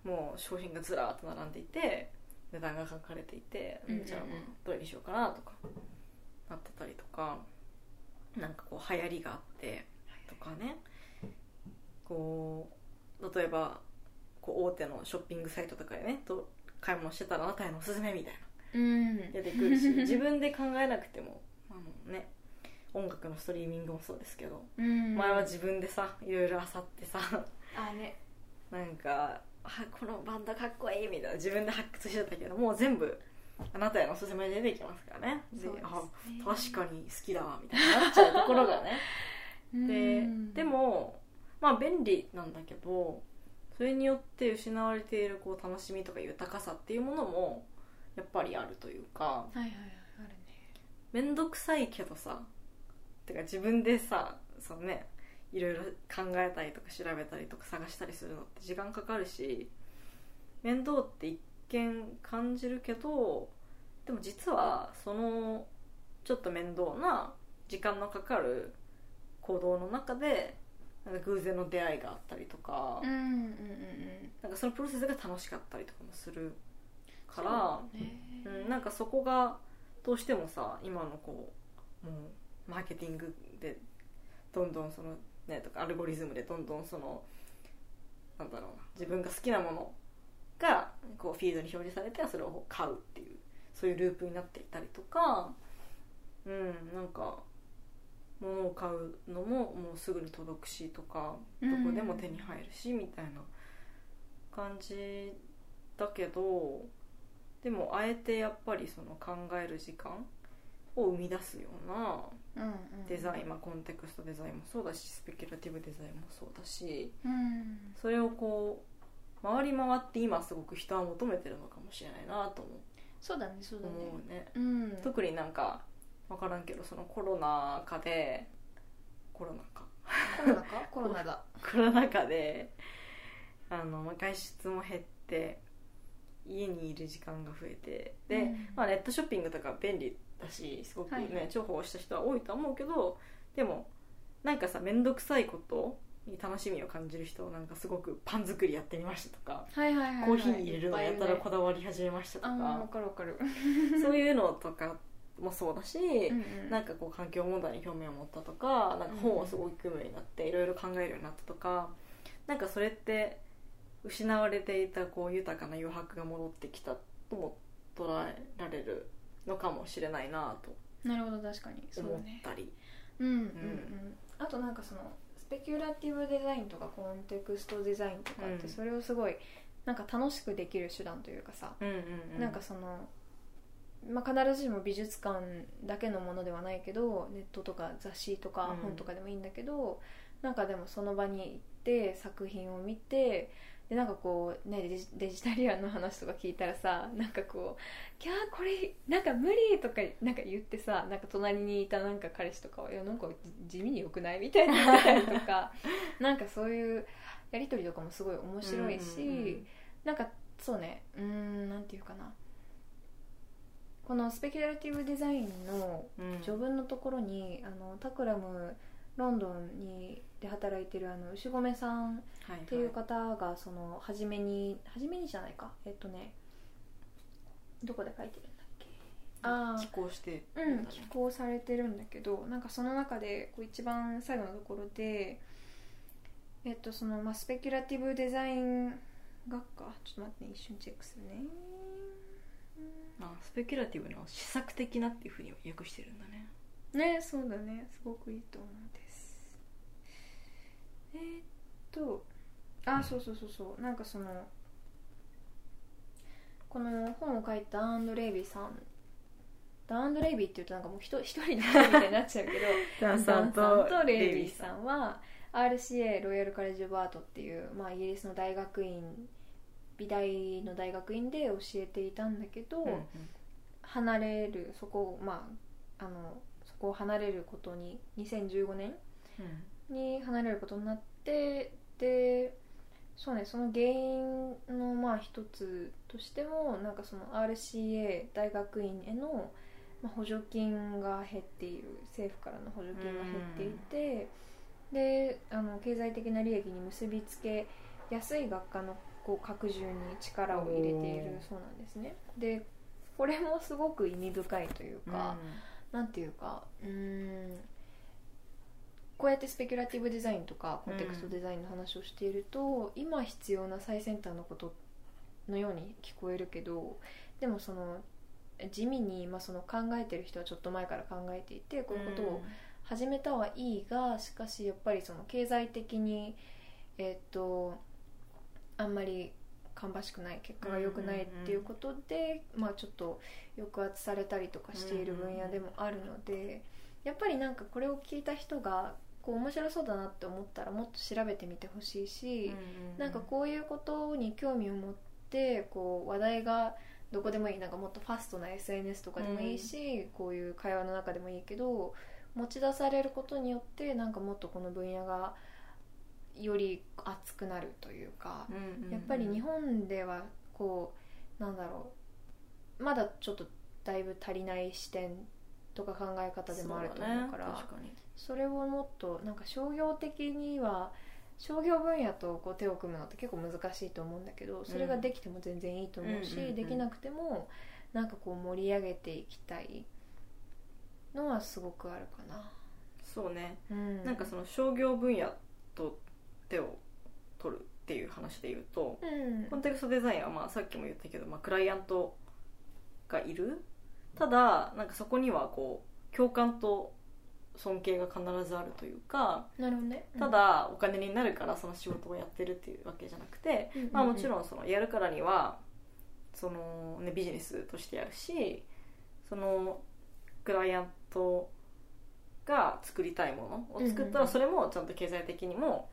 もう商品がずらーっと並んでいて値段が書かれていて、うんうんうん。じゃあどれにしようかなとかなってたりとかなんかこう流行りがあってとかね。こう例えばこう大手のショッピングサイトとかでねと買い物してたらあなたへのおすすめみたいな。うん、出てくるし 自分で考えなくてもあのね音楽のストリーミングもそうですけど、うん、前は自分でさいろいろ漁ってさあね。なんかあこのバンドかっこいいみたいな自分で発掘してたけどもう全部あなたへのおすすめで出てきますからね。でね。あ確かに好きだわみたいになっちゃうところがね。でうん。でもまあ便利なんだけどそれによって失われているこう楽しみとか豊かさっていうものもやっぱりあるというかはいはいはいあるね。面倒くさいけどさてか自分でさそのねいろいろ考えたりとか調べたりとか探したりするのって時間かかるし面倒って一見感じるけどでも実はそのちょっと面倒な時間のかかる行動の中でなんか偶然の出会いがあったりとか、うんうんうんうん。なんかそのプロセスが楽しかったりとかもするから、そうね。うん、なんかそこがどうしてもさ今のこうもうマーケティングでどんどんそのねとかアルゴリズムでどんどんそのなんだろうな自分が好きなものがこうフィードに表示されてそれを買うっていうそういうループになっていたりとかうんなんか物を買うのももうすぐに届くしとかどこでも手に入るしみたいな感じだけどでもあえてやっぱりその考える時間を生み出すようなデザイン、まあ、コンテクストデザインもそうだしスペキュラティブデザインもそうだしうん。それをこう回り回って今すごく人は求めてるのかもしれないなと思そうだねそうだね。思うね。うん。特になんか分からんけどそのコロナ禍でコロナ禍コロナか？コロナだ。コロナ禍であの、まあ、外出も減って家にいる時間が増えてで、うん。まあ、ネットショッピングとか便利だしすごくね、はいはい。重宝した人は多いとは思うけどでもなんかさ面倒くさいことに楽しみを感じる人なんかすごくパン作りやってみましたとか、はいはいはいはい。コーヒー入れるのやったらこだだわり始めましたとあーわかかるわかる。そういうのとかもそうだし、うんうん。なんかこう環境問題に興味を持ったとかなんか本をすごく読むようになっていろいろ考えるようになったとかなんかそれって失われていたこう豊かな余白が戻ってきたとも捉えられるのかもしれないなとなるほど確かに。そう思っねたり。うんうんうん。あとなんかそのスペキュラティブデザインとかコンテクストデザインとかっうん。てそれをすごいなんか楽しくできる手段というかさ、うんうんうん。なんかその、まあ、必ずしも美術館だけのものではないけどネットとか雑誌とかうん。本とかでもいいんだけど、なんかでもその場に行って作品を見てでなんかこうねデジ デジタリアンの話とか聞いたらさなんかこう「いやこれなんか無理」とかなんか言ってさなんか隣にいたなんか彼氏とかは「いやなんか地味によくない?」みたいな言ったりとか なんかそういうやり取りとかもすごい面白いし、うんうんうんなんかそうねうーんなんていうかなこのスペキュラティブデザインのうん序文のところにあのタクラムロンドンにで働いてるあの牛込さんはいっていう方がその初めに初めにじゃないか。えっとねどこで書いてるんだっけ？あ寄稿して。あうん寄稿されてるんだけどなんかその中でこう一番最後のところでえっとそのまあスペキュラティブデザイン学科？ちょっと待ってね一瞬チェックするね。あスペキュラティブの試作的なっていうふうに訳してるんだね。ねそうだね。すごくいいと思うんですえーっとあそうそうそうそう。なんかそのこの本を書いたダーンド・レイビーさん。ダーンド・レイビーっていうとなんかもう一人一人の人みたいになっちゃうけど ダンさんとレイビーさんは RCA ロイヤル・カレッジ・バートっていう、まあ、イギリスの大学院美大の大学院で教えていたんだけど、うんうん。離れるそこをまああのそこを離れることに2015年に離れることになってでそうねその原因のまあ一つとしてもなんかその RCA 大学院への、まあ、補助金が減っている政府からの補助金が減っていて、であの経済的な利益に結びつけやすい学科のこう拡充に力を入れているそうなんですね。でこれもすごく意味深いというか、なんていうかうーんこうやってスペキュラティブデザインとかコンテクストデザインの話をしていると、今必要な最先端のことのように聞こえるけどでもその地味に、まあ、その考えてる人はちょっと前から考えていてこういうことを始めたはいいがしかしやっぱりその経済的にえっとあんまり芳しくない結果が良くないっていうことで、まあちょっと抑圧されたりとかしている分野でもあるので、やっぱりなんかこれを聞いた人がこう面白そうだなって思ったらもっと調べてみてほしいし、なんかこういうことに興味を持ってこう話題がどこでもいいなんかもっとファストな SNS とかでもいいし、こういう会話の中でもいいけど持ち出されることによってなんかもっとこの分野がより熱くなるというか、やっぱり日本ではこうなんだろうまだちょっとだいぶ足りない視点とか考え方でもあると思うからそれをもっとなんか商業的には商業分野とこう手を組むのって結構難しいと思うんだけどそれができても全然いいと思うし、できなくてもなんかこう盛り上げていきたいのはすごくあるかな。そうね。うん、なんかその商業分野と手を取るっていう話で言うとうん。コンテクストデザインはまあさっきも言ったけど、まあ、クライアントがいる。ただなんかそこにはこう共感と尊敬が必ずあるというかなるほどね。た、だお金になるからその仕事をやってるっていうわけじゃなくて、うんまあ、もちろんそのやるからにはその、ね、ビジネスとしてやるしそのクライアントが作りたいものを作ったうんうんうん。らそれもちゃんと経済的にも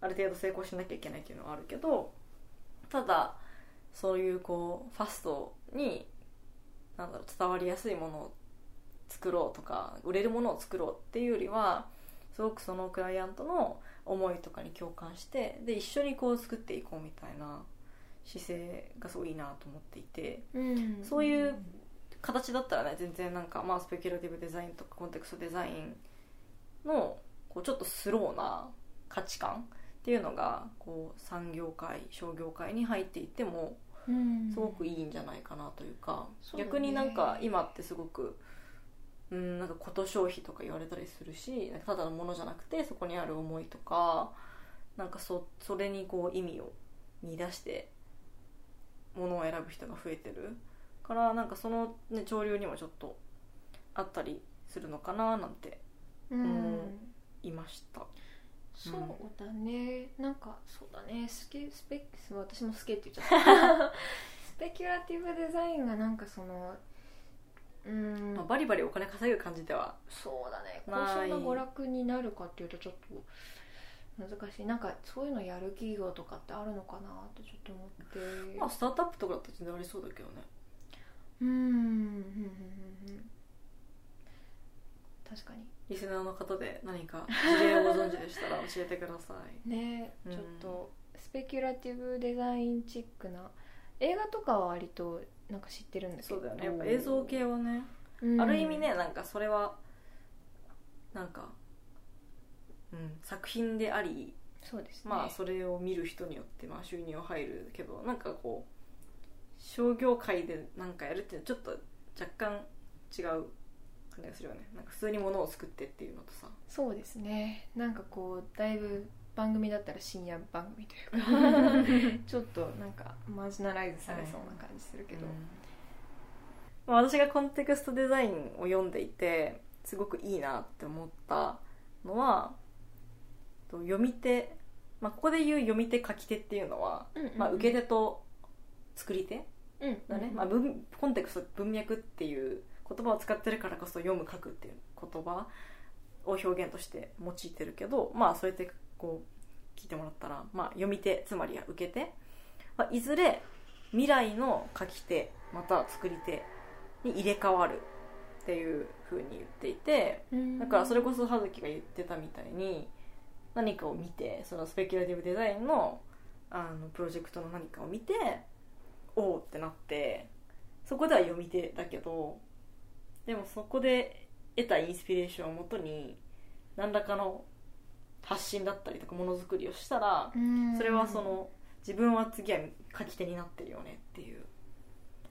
ある程度成功しなきゃいけないっていうのはあるけどただそういうこうファストになんだろう伝わりやすいものを作ろうとか売れるものを作ろうっていうよりはすごくそのクライアントの思いとかに共感してで一緒にこう作っていこうみたいな姿勢がすごいいいなと思っていてうん、そういう形だったらね全然なんかまあスペキュラティブデザインとかコンテクストデザインのこうちょっとスローな価値観っていうのがこう産業界商業界に入っていってもうん。すごくいいんじゃないかなというか、そうだね。逆になんか今ってすごくうんなんかこと消費とか言われたりするしなんかただのものじゃなくてそこにある思いとかなんかそそれにこう意味を見出してものを選ぶ人が増えてる。からなんかその、ね、潮流にもちょっとあったりするのかななんてうん思いました。そうだね、なんかそうだね。スケスペ私もスケって言っちゃった。スペキュラティブデザインがなんかそのうん。まあ、バリバリお金稼ぐ感じではそうだね。高尚な娯楽になるかっていうとちょっと難しい。なんかそういうのやる企業とかってあるのかなってちょっと思って。まあスタートアップとかだったら全然ありそうだけどね。うん。うんうんうんうん確かに。リスナーの方で何か事例をご存知でしたら教えてください。ねうんちょっとスペキュラティブデザインチックな映画とかは割となんか知ってるんだけど。そうだよね。やっぱ映像系はね、うん。ある意味ねなんかそれはなんか、うん、作品でありそうですね。まあそれを見る人によってまあ収入は入るけどなんかこう商業界でなんかやるっていうのはちょっと若干違う感じがするよね。なんか普通に物を作ってっていうのとさ。そうですね。なんかこうだいぶ番組だったら深夜番組というか。ちょっとなんかマージナライズされそうな感じするけど、まあ私がコンテクストデザインを読んでいてすごくいいなって思ったのはと読み手、まあ、ここで言う読み手書き手っていうのは、うんうんうん。まあ、受け手と作り手うんだね、まあ、文コンテクスト文脈っていう言葉を使ってるからこそ読む書くっていう言葉を表現として用いてるけどまあそうやってこう聞いてもらったら、まあ、読み手つまりは受け手、まあ、いずれ未来の書き手または作り手に入れ替わるっていうふうに言っていてうん。だからそれこそ葉月が言ってたみたいに何かを見てそのスペキュラティブデザインのあのプロジェクトの何かを見ておおってなってそこでは読み手だけどでもそこで得たインスピレーションをもとに何らかの発信だったりとかものづくりをしたらうん。それはその自分は次は書き手になってるよねっていう。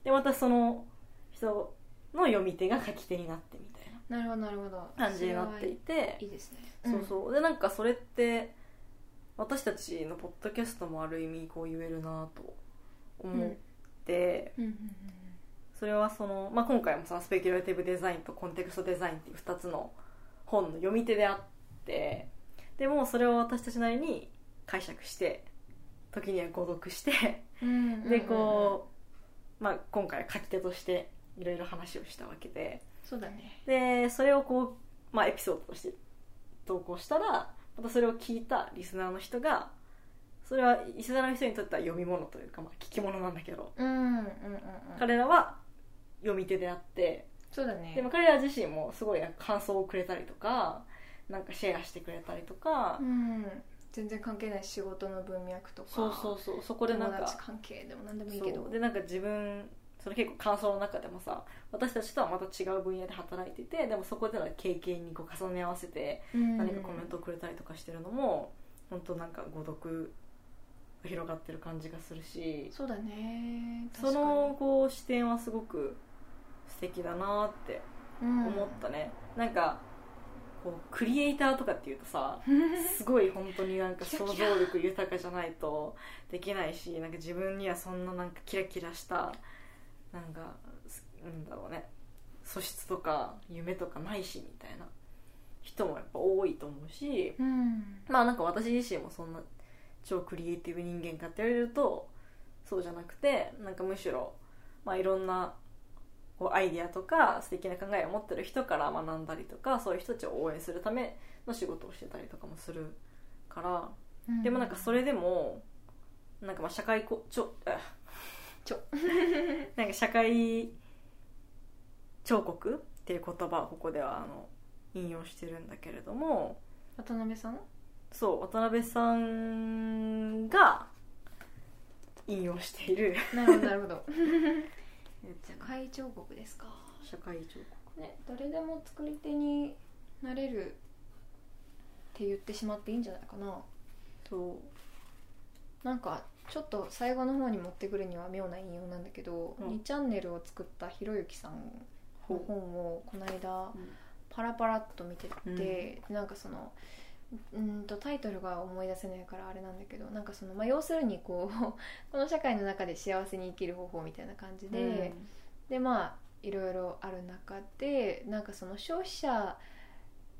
でまたその人の読み手が書き手になってみたいな。なるほどなるほど。感じになっていて。いいですね。そうそう。でなんかそれって私たちのポッドキャストもある意味こう言えるなと思って、うん。うんそれはその、まあ、今回もさスペキュラティブデザインとコンテクストデザインっていう2つの本の読み手であってでもそれを私たちなりに解釈して時には誤読してでこう、まあ、今回は書き手としていろいろ話をしたわけで。そうだね。でそれをこう、まあ、エピソードとして投稿したらまたそれを聞いたリスナーの人がそれはリスナーの人にとっては読み物というか、まあ、聞き物なんだけどうんうんうんうん。彼らは読み手であってそうだね。でも彼ら自身もすごい感想をくれたりとかなんかシェアしてくれたりとか、うん。全然関係ない仕事の文脈とか。そうそうそうそこでなんか友達関係でも何でもいいけど。でなんか自分その結構感想の中でもさ私たちとはまた違う分野で働いててでもそこでの経験にこう重ね合わせて何何かコメントをくれたりとかしてるのも本当なんか誤読が広がってる感じがするしそうだね。そのこう視点はすごく素敵だなって思思ったね、なんかこうクリエイターとかっていうとさ すごい本当になんか想像力豊かじゃないとできないしなんか自分にはそんななんかキラキラしたなんかすなんだろうね素質とか夢とかないしみたいな人もやっぱ多いと思うしうん。まあなんか私自身もそんな超クリエイティブ人間かって言われるとそうじゃなくてなんかむしろ、まあ、いろんなこうアイディアとか素敵な考えを持ってる人から学んだりとかそういう人たちを応援するための仕事をしてたりとかもするから。でもなんかそれでもなんかまあ社会こちょあちょ。なんか社会彫刻っていう言葉をここではあの引用してるんだけれども。渡辺さん？そう渡辺さんが引用している。なるほどなるほど 社会彫刻ですか？社会彫刻。ね誰でも作り手になれるって言ってしまっていいんじゃないかな。となんかちょっと最後の方に持ってくるには妙な引用なんだけど、うん。2チャンネルを作ったひろゆきさんの本をこの間うん。パラパラっと見てて、なんかそのうんとタイトルが思い出せないからあれなんだけどなんかその、まあ、要するにこう この社会の中で幸せに生きる方法みたいな感じで、でまあいろいろある中でなんかその消費者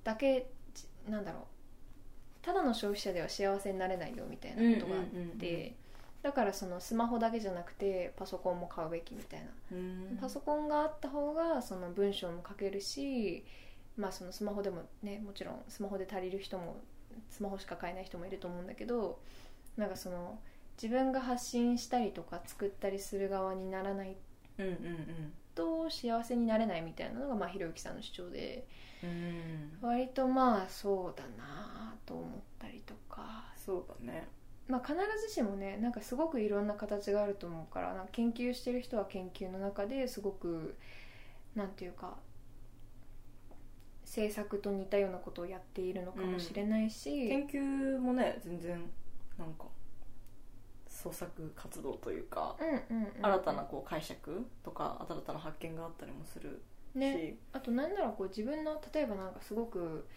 だけじなんだろうただの消費者では幸せになれないよみたいなことがあって、うんうんうんうん。だからそのスマホだけじゃなくてパソコンも買うべきみたいな、うん。パソコンがあった方がその文章も書けるしまあそのスマホでもねもちろんスマホで足りる人もスマホしか買えない人もいると思うんだけどなんかその自分が発信したりとか作ったりする側にならないと幸せになれないみたいなのがまあひろゆきさんの主張でうんうん。割とまあそうだなと思ったりとか、そうだね。まあ、必ずしもねなんかすごくいろんな形があると思うからなんか研究してる人は研究の中ですごくなんていうか制作と似たようなことをやっているのかもしれないし、研究もね全然なんか創作活動というか、うんうんうん新たなこう解釈とか新たな発見があったりもするし、ね。あとなんだろうこう自分の例えばなんかすごく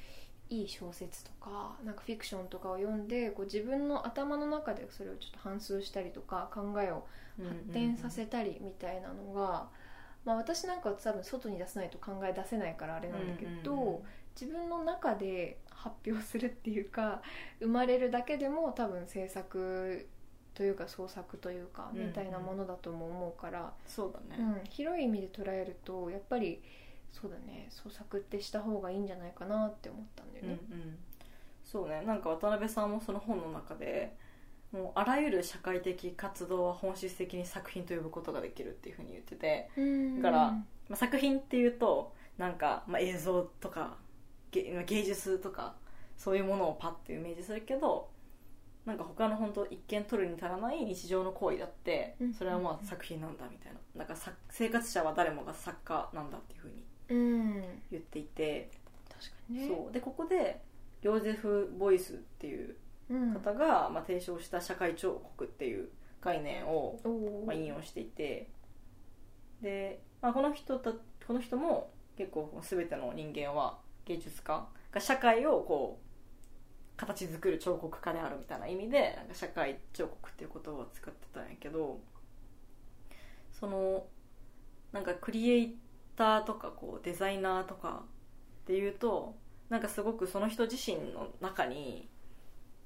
いい小説とかなんかフィクションとかを読んでこう自分の頭の中でそれをちょっと反芻したりとか考えを発展させたりみたいなのが、まあ、私なんかは多分外に出さないと考え出せないからあれなんだけど、うんうんうん自分の中で発表するっていうか生まれるだけでも多分制作というか創作というかうんうんみたいなものだとも思うから、そうだね、うん広い意味で捉えるとやっぱりそうだね創作ってした方がいいんじゃないかなって思ったんだようんうん。ね。そうね。なんか渡辺さんもその本の中でもうあらゆる社会的活動は本質的に作品と呼ぶことができるっていうふうに言ってて、うん。だからまあ、作品っていうとなんか、まあ、映像とか芸術とかそういうものをパッてイメージするけどなんか他の本当一見取るに足らない日常の行為だってうん。それはまあ作品なんだみたいな。なんかさ生活者は誰もが作家なんだっていうふうにうん。言っていて、確かにね。そう。でここでヨーゼフ・ボイスっていううん方が、まあ、提唱した社会彫刻っていう概念を、まあ、引用していてで、まあ、この人たこの人も結構全ての人間は芸術家が社会をこう形作る彫刻家であるみたいな意味でなんか社会彫刻っていう言葉を使ってたんやけどそのなんかクリエイターとかこうデザイナーとかっていうとなんかすごくその人自身の中に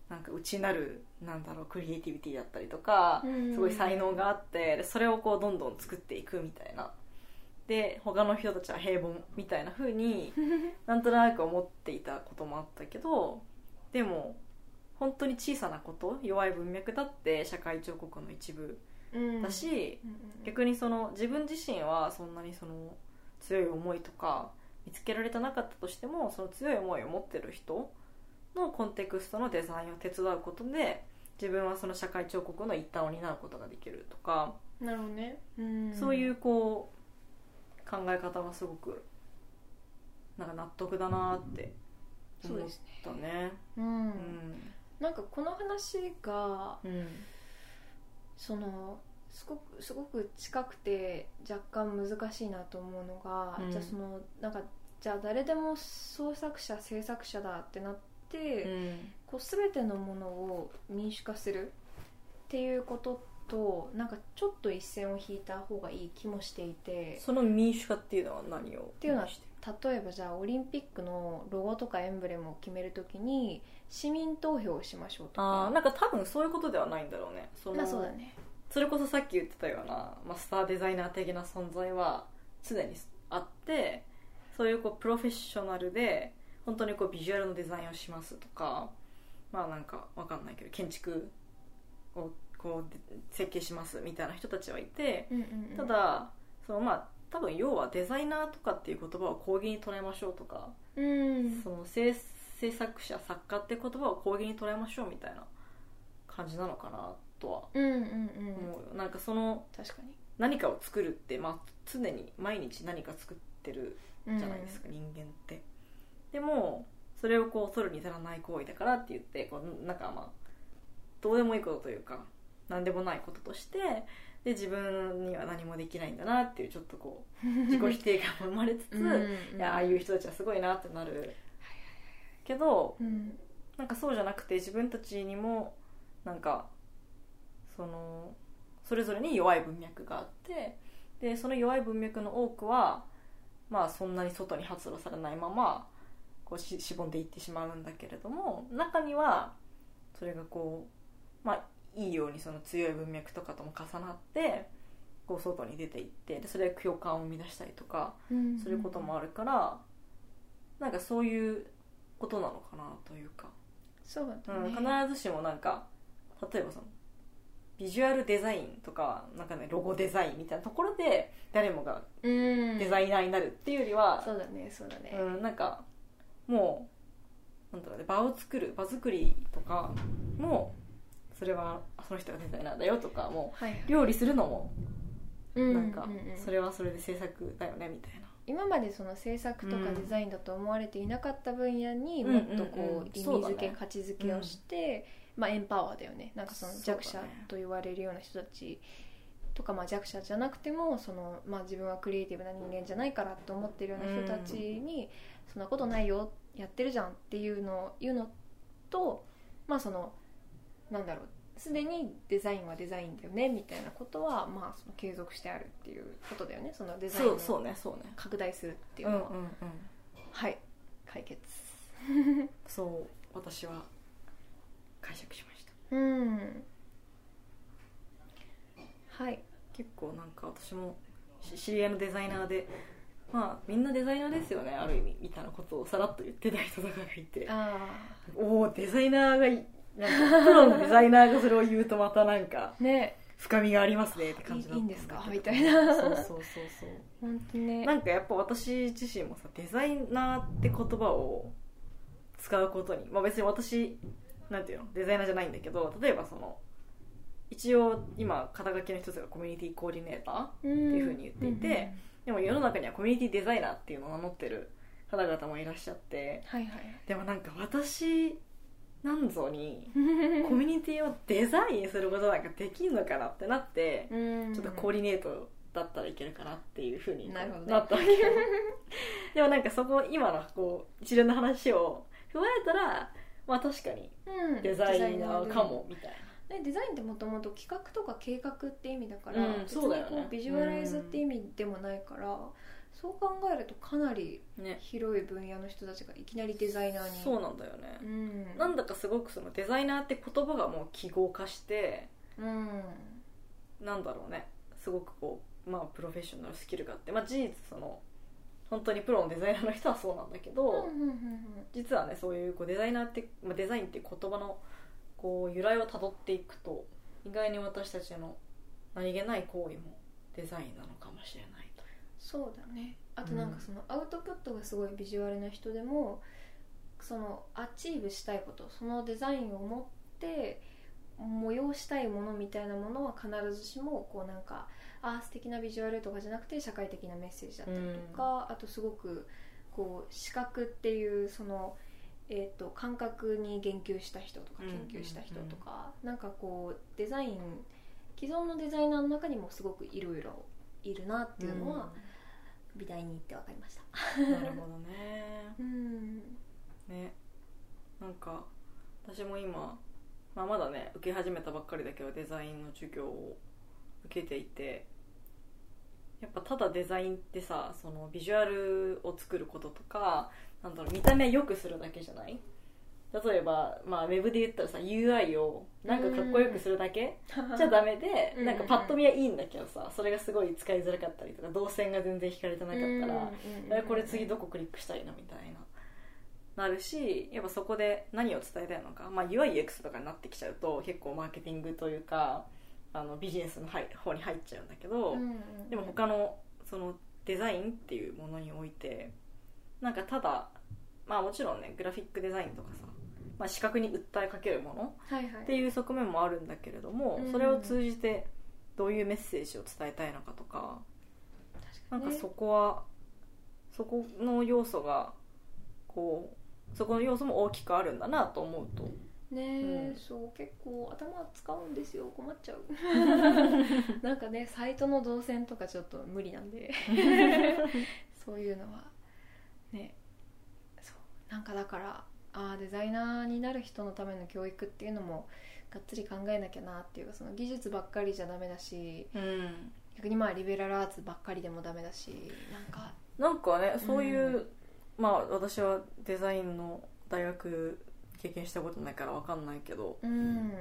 なんか内なるなんだろうクリエイティビティだったりとかうん。すごい才能があってでそれをこうどんどん作っていくみたいな。で他の人たちは平凡みたいな風に なんとなく思っていたこともあったけどでも本当に小さなこと弱い文脈だって社会彫刻の一部うん。だし、逆にその自分自身はそんなにその強い思いとか見つけられてなかったとしてもその強い思いを持ってる人のコンテクストのデザインを手伝うことで自分はその社会彫刻の一端を担うことができるとか、なるほどね、うん。そういうこう考え方はすごくなんか納得だなって思ったね。うん。うん。なんかこの話がうん。そのすごくすごく近くて若干難しいなと思うのが、うん。じゃあそのなんかじゃあ誰でも創作者制作者だってなって、うん。こう全てのものを民主化するっていうこととなんかちょっと一線を引いた方がいい気もしていて。その民主化っていうのは何を？っていうのは例えばじゃあオリンピックのロゴとかエンブレムを決めるときに市民投票をしましょうとか。あーなんか多分そういうことではないんだろうね。そのまあそうだね。それこそさっき言ってたような、まあ、スターデザイナー的な存在は常にあってそういうこうプロフェッショナルで本当にこうビジュアルのデザインをしますとかまあなんかわかんないけど建築をこうで設計しますみたいな人たちはいてうんうんうん。ただそのまあ多分要はデザイナーとかっていう言葉を講義に捉えましょうとかうん。その制制作者作家って言葉を講義に捉えましょうみたいな感じなのかなとは。うんうんうなんかその確かに。何かを作るって、まあ、常に毎日何か作ってるじゃないですか、人間ってでもそれをこう取るに足らない行為だからって言ってこうなんかまあどうでもいいことというか何でもないこととしてで自分には何もできないんだなっていうちょっとこう 自己否定感も生まれつつ、うんうん。いやああいう人たちはすごいなってなるけどうん。なんかそうじゃなくて自分たちにもなんかそのそれぞれに弱い文脈があってでその弱い文脈の多くはまあそんなに外に発露されないままこうししぼんでいってしまうんだけれども中にはそれがこうまあいいようにその強い文脈とかとも重なってこう外に出ていってでそれで共感を生み出したりとかうん。することもあるからなんかそういうことなのかなというか。そうだうん、ね、必ずしもなんか例えばそのビジュアルデザインとかなんかねロゴデザインみたいなところで誰もがうん。デザイナーになるっていうよりは、そうだねそうだね、うん、なんかもうなんだろうね場を作る場作りとかもそれはその人がデザイナーだよとかもう料理するのもうんなんかそれはそれで制作だよねみたいな。今までその制作とかうん。デザインだと思われていなかった分野にうんもっとこう意味付け、価値付けをして、まあ、エンパワーだよね。なんかその弱者と言われるような人たちとか、まあ、弱者じゃなくてもその、まあ、自分はクリエイティブな人間じゃないからと思ってるような人たちに、そんなことないよやってるじゃんっていうのを言うのとまあそのなんだろうすでにデザインはデザインだよねみたいなことは、まあ、その継続してあるっていうことだよねそのデザインをそうそうねそうね。拡大するっていうのは、うんうんうん。はい。解決。そう私は解釈しました。うん。はい。結構なんか私もし知り合いのデザイナーでまあみんなデザイナーですよねある意味みたいなことをさらっと言ってた人とかがいて。あおおデザイナーがいなんかプロのデザイナーがそれを言うとまたなんかあ ね。深みがありますねって感いじだったいいんですか？みたいな。そうそうそう。そう本当ね。なんかやっぱ私自身もさデザイナーって言葉を使うことに、まあ、別に私なんていうの？デザイナーじゃないんだけど例えばその一応今肩書きの一つがコミュニティコーディネーターっていうふうに言っていてでも世の中にはコミュニティデザイナーっていうのを名乗ってる方々もいらっしゃってはいはい。でもなんか私なんぞに コミュニティをデザインすることなんかできんのかなってなってうん。ちょっとコーディネートだったらいけるかなっていうふうになったわけよ。でもなんかそこ今のこう一連の話を踏まえたらまあ確かにうん。デザイナーかもみたいねデザインってもともと企画とか計画って意味だから、うんそうだよね。こうビジュアライズって意味でもないから、そう考えるとかなり広い分野の人たちがいきなりデザイナーに。そうなんだよね、うん。なんだかすごくそのデザイナーって言葉がもう記号化してうん。なんだろうね。すごくこうまあプロフェッショナルスキルがあって。まあ事実その本当にプロのデザイナーの人はそうなんだけど、うんうんうん。実はねそういうこうデザイナーって、まあ、デザインって言葉のこう由来をたどっていくと意外に私たちの何気ない行為もデザインなのかもしれないと。いうそうだね。あとなんかそのアウトプットがすごいビジュアルな人でもその achieve したいことそのデザインを持って催したいものみたいなものは必ずしもこうなんかあー素敵なビジュアルとかじゃなくて社会的なメッセージだったりとか、あとすごくこう視覚っていうその、えー、と感覚に言及した人とかうん研究した人とか、なんかこうデザイン既存のデザイナーの中にもすごくいろいろいるなっていうのは、美大に行って分かりました。うんなるほどね。うん。ね。なんか私も今、まあ、まだね受け始めたばっかりだけどデザインの授業を受けていてやっぱただデザインってさそのビジュアルを作ることとかなんだろう見た目良くするだけじゃない？例えば、まあ、ウェブで言ったらさ UI をなんかかっこよくするだけじゃダメでうん。なんかパッと見はいいんだけどさそれがすごい使いづらかったりとか動線が全然引かれてなかったらえこれ次どこクリックしたいのみたいな。なるしやっぱそこで何を伝えたいのか、まあ、UIUX とかになってきちゃうと結構マーケティングというかあのビジネスのはい方に入っちゃうんだけど、でも他のそのデザインっていうものにおいてなんかただまあもちろんねグラフィックデザインとかさ、まあ、視覚に訴えかけるものはいはい。っていう側面もあるんだけれども、うん。それを通じてどういうメッセージを伝えたいのかとかなんかそこはそこの要素がこうそこの要素も大きくあるんだなと思うと。ねえ、うん。そう結構頭使うんですよ。困っちゃう。なんかねサイトの動線とかちょっと無理なんで。そういうのはねそうなんかだからあーデザイナーになる人のための教育っていうのもがっつり考えなきゃなっていうかその技術ばっかりじゃダメだしうん。逆にまあリベラルアーツばっかりでもダメだしなんかなんかねそういう、まあ私はデザインの大学経験したことないからわかんないけど。うん。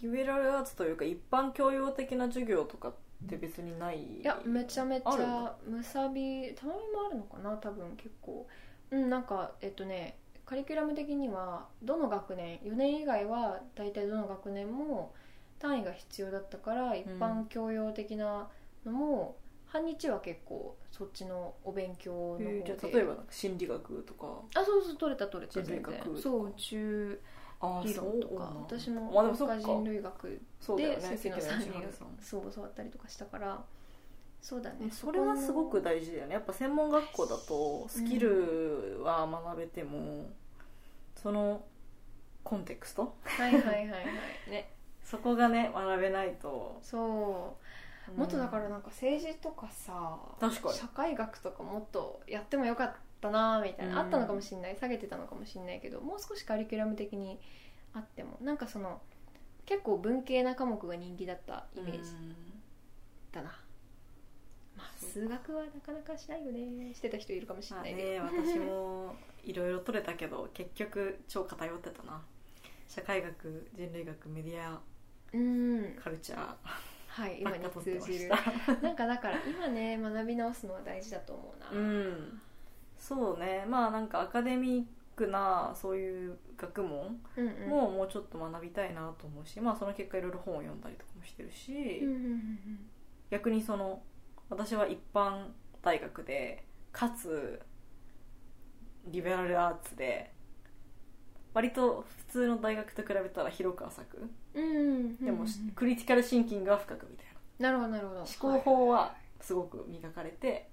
リベラルアーツというか一般教養的な授業とかって別にないいやめちゃめちゃむさびたまにもあるのかな多分結構。うんなんかえっとねカリキュラム的にはどの学年4年以外は大体どの学年も単位が必要だったから一般教養的なのも、半日は結構そっちのお勉強の方で、じゃあ例えばなんか心理学とか。あそうそう取れた取れた全然。そう宇宙あ理論とか。私もまあでもそっか。人類学そうだよね。関野さんにそう教わったりとかしたから。そうだね。それはすごく大事だよね。やっぱ専門学校だとスキルは学べても、そのコンテクスト？はいはいはいはい。ね。そこがね学べないと。そう。もっとだからなんか政治とかさ確かに。社会学とかもっとやってもよかったなみたいな、うん。あったのかもしれない下げてたのかもしれないけどもう少しカリキュラム的にあってもなんかその結構文系な科目が人気だったイメージだな、まあ数学はなかなかしないよね。してた人いるかもしれまあないけど、ね私もいろいろ取れたけど 結局超偏ってたな。社会学人類学メディアうん。カルチャー。はい今に通じる。なんかだから今ね学び直すのは大事だと思うな、うんそうね。まあなんかアカデミックなそういう学問ももうちょっと学びたいなと思うし、まあその結果いろいろ本を読んだりとかもしてるし、逆にその私は一般大学でかつリベラルアーツで割と普通の大学と比べたら広く浅くでもクリティカルシンキングは深くみたいな。るほどなるほど。な思考法はすごく磨かれて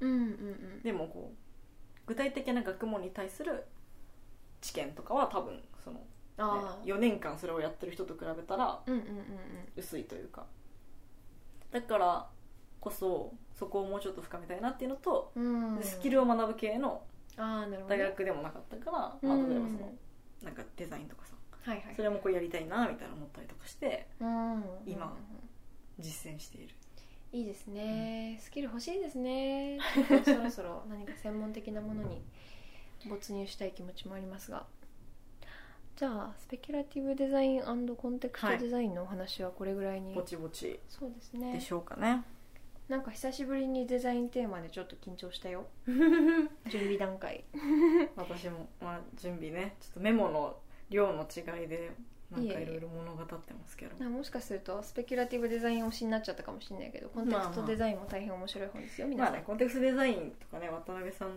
でもこう具体的な学問に対する知見とかは多分その、ね、ああ4年間それをやってる人と比べたら薄いというか。だからこそそこをもうちょっと深めたいなっていうのと、スキルを学ぶ系の大ね。学でもなかったから、うんまあ、例えばそのなんかデザインとかさそれもこうやりたいなみたいな思ったりとかしてうん。今うん実践しているいいですね。スキル欲しいですね。そろそろ何か専門的なものに没入したい気持ちもありますが。じゃあスペキュラティブデザインコンテクストデザインのお話はこれぐらいに、ぼちぼち。そうですね。でしょうかね。なんか久しぶりにデザインテーマでちょっと緊張したよ。準備段階。私も、まあ、準備ね。ちょっとメモの量の違いでなんかいろいろ物語ってますけど。なもしかするとスペキュラティブデザイン推しになっちゃったかもしれないけどコンテクストデザインも大変面白い本ですよ皆さん、まあねコンテクストデザインとかね渡辺さん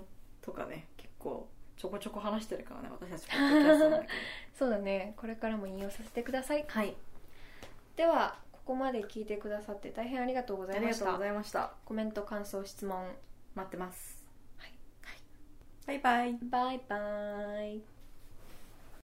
とかね結構ちょこちょこ話してるからね私たち そうだね。これからも引用させてください。はい。ではここまで聞いてくださって大変ありがとうございました。ありがとうございました。コメント感想質問。待ってます。はい。バイバイ。バイバイ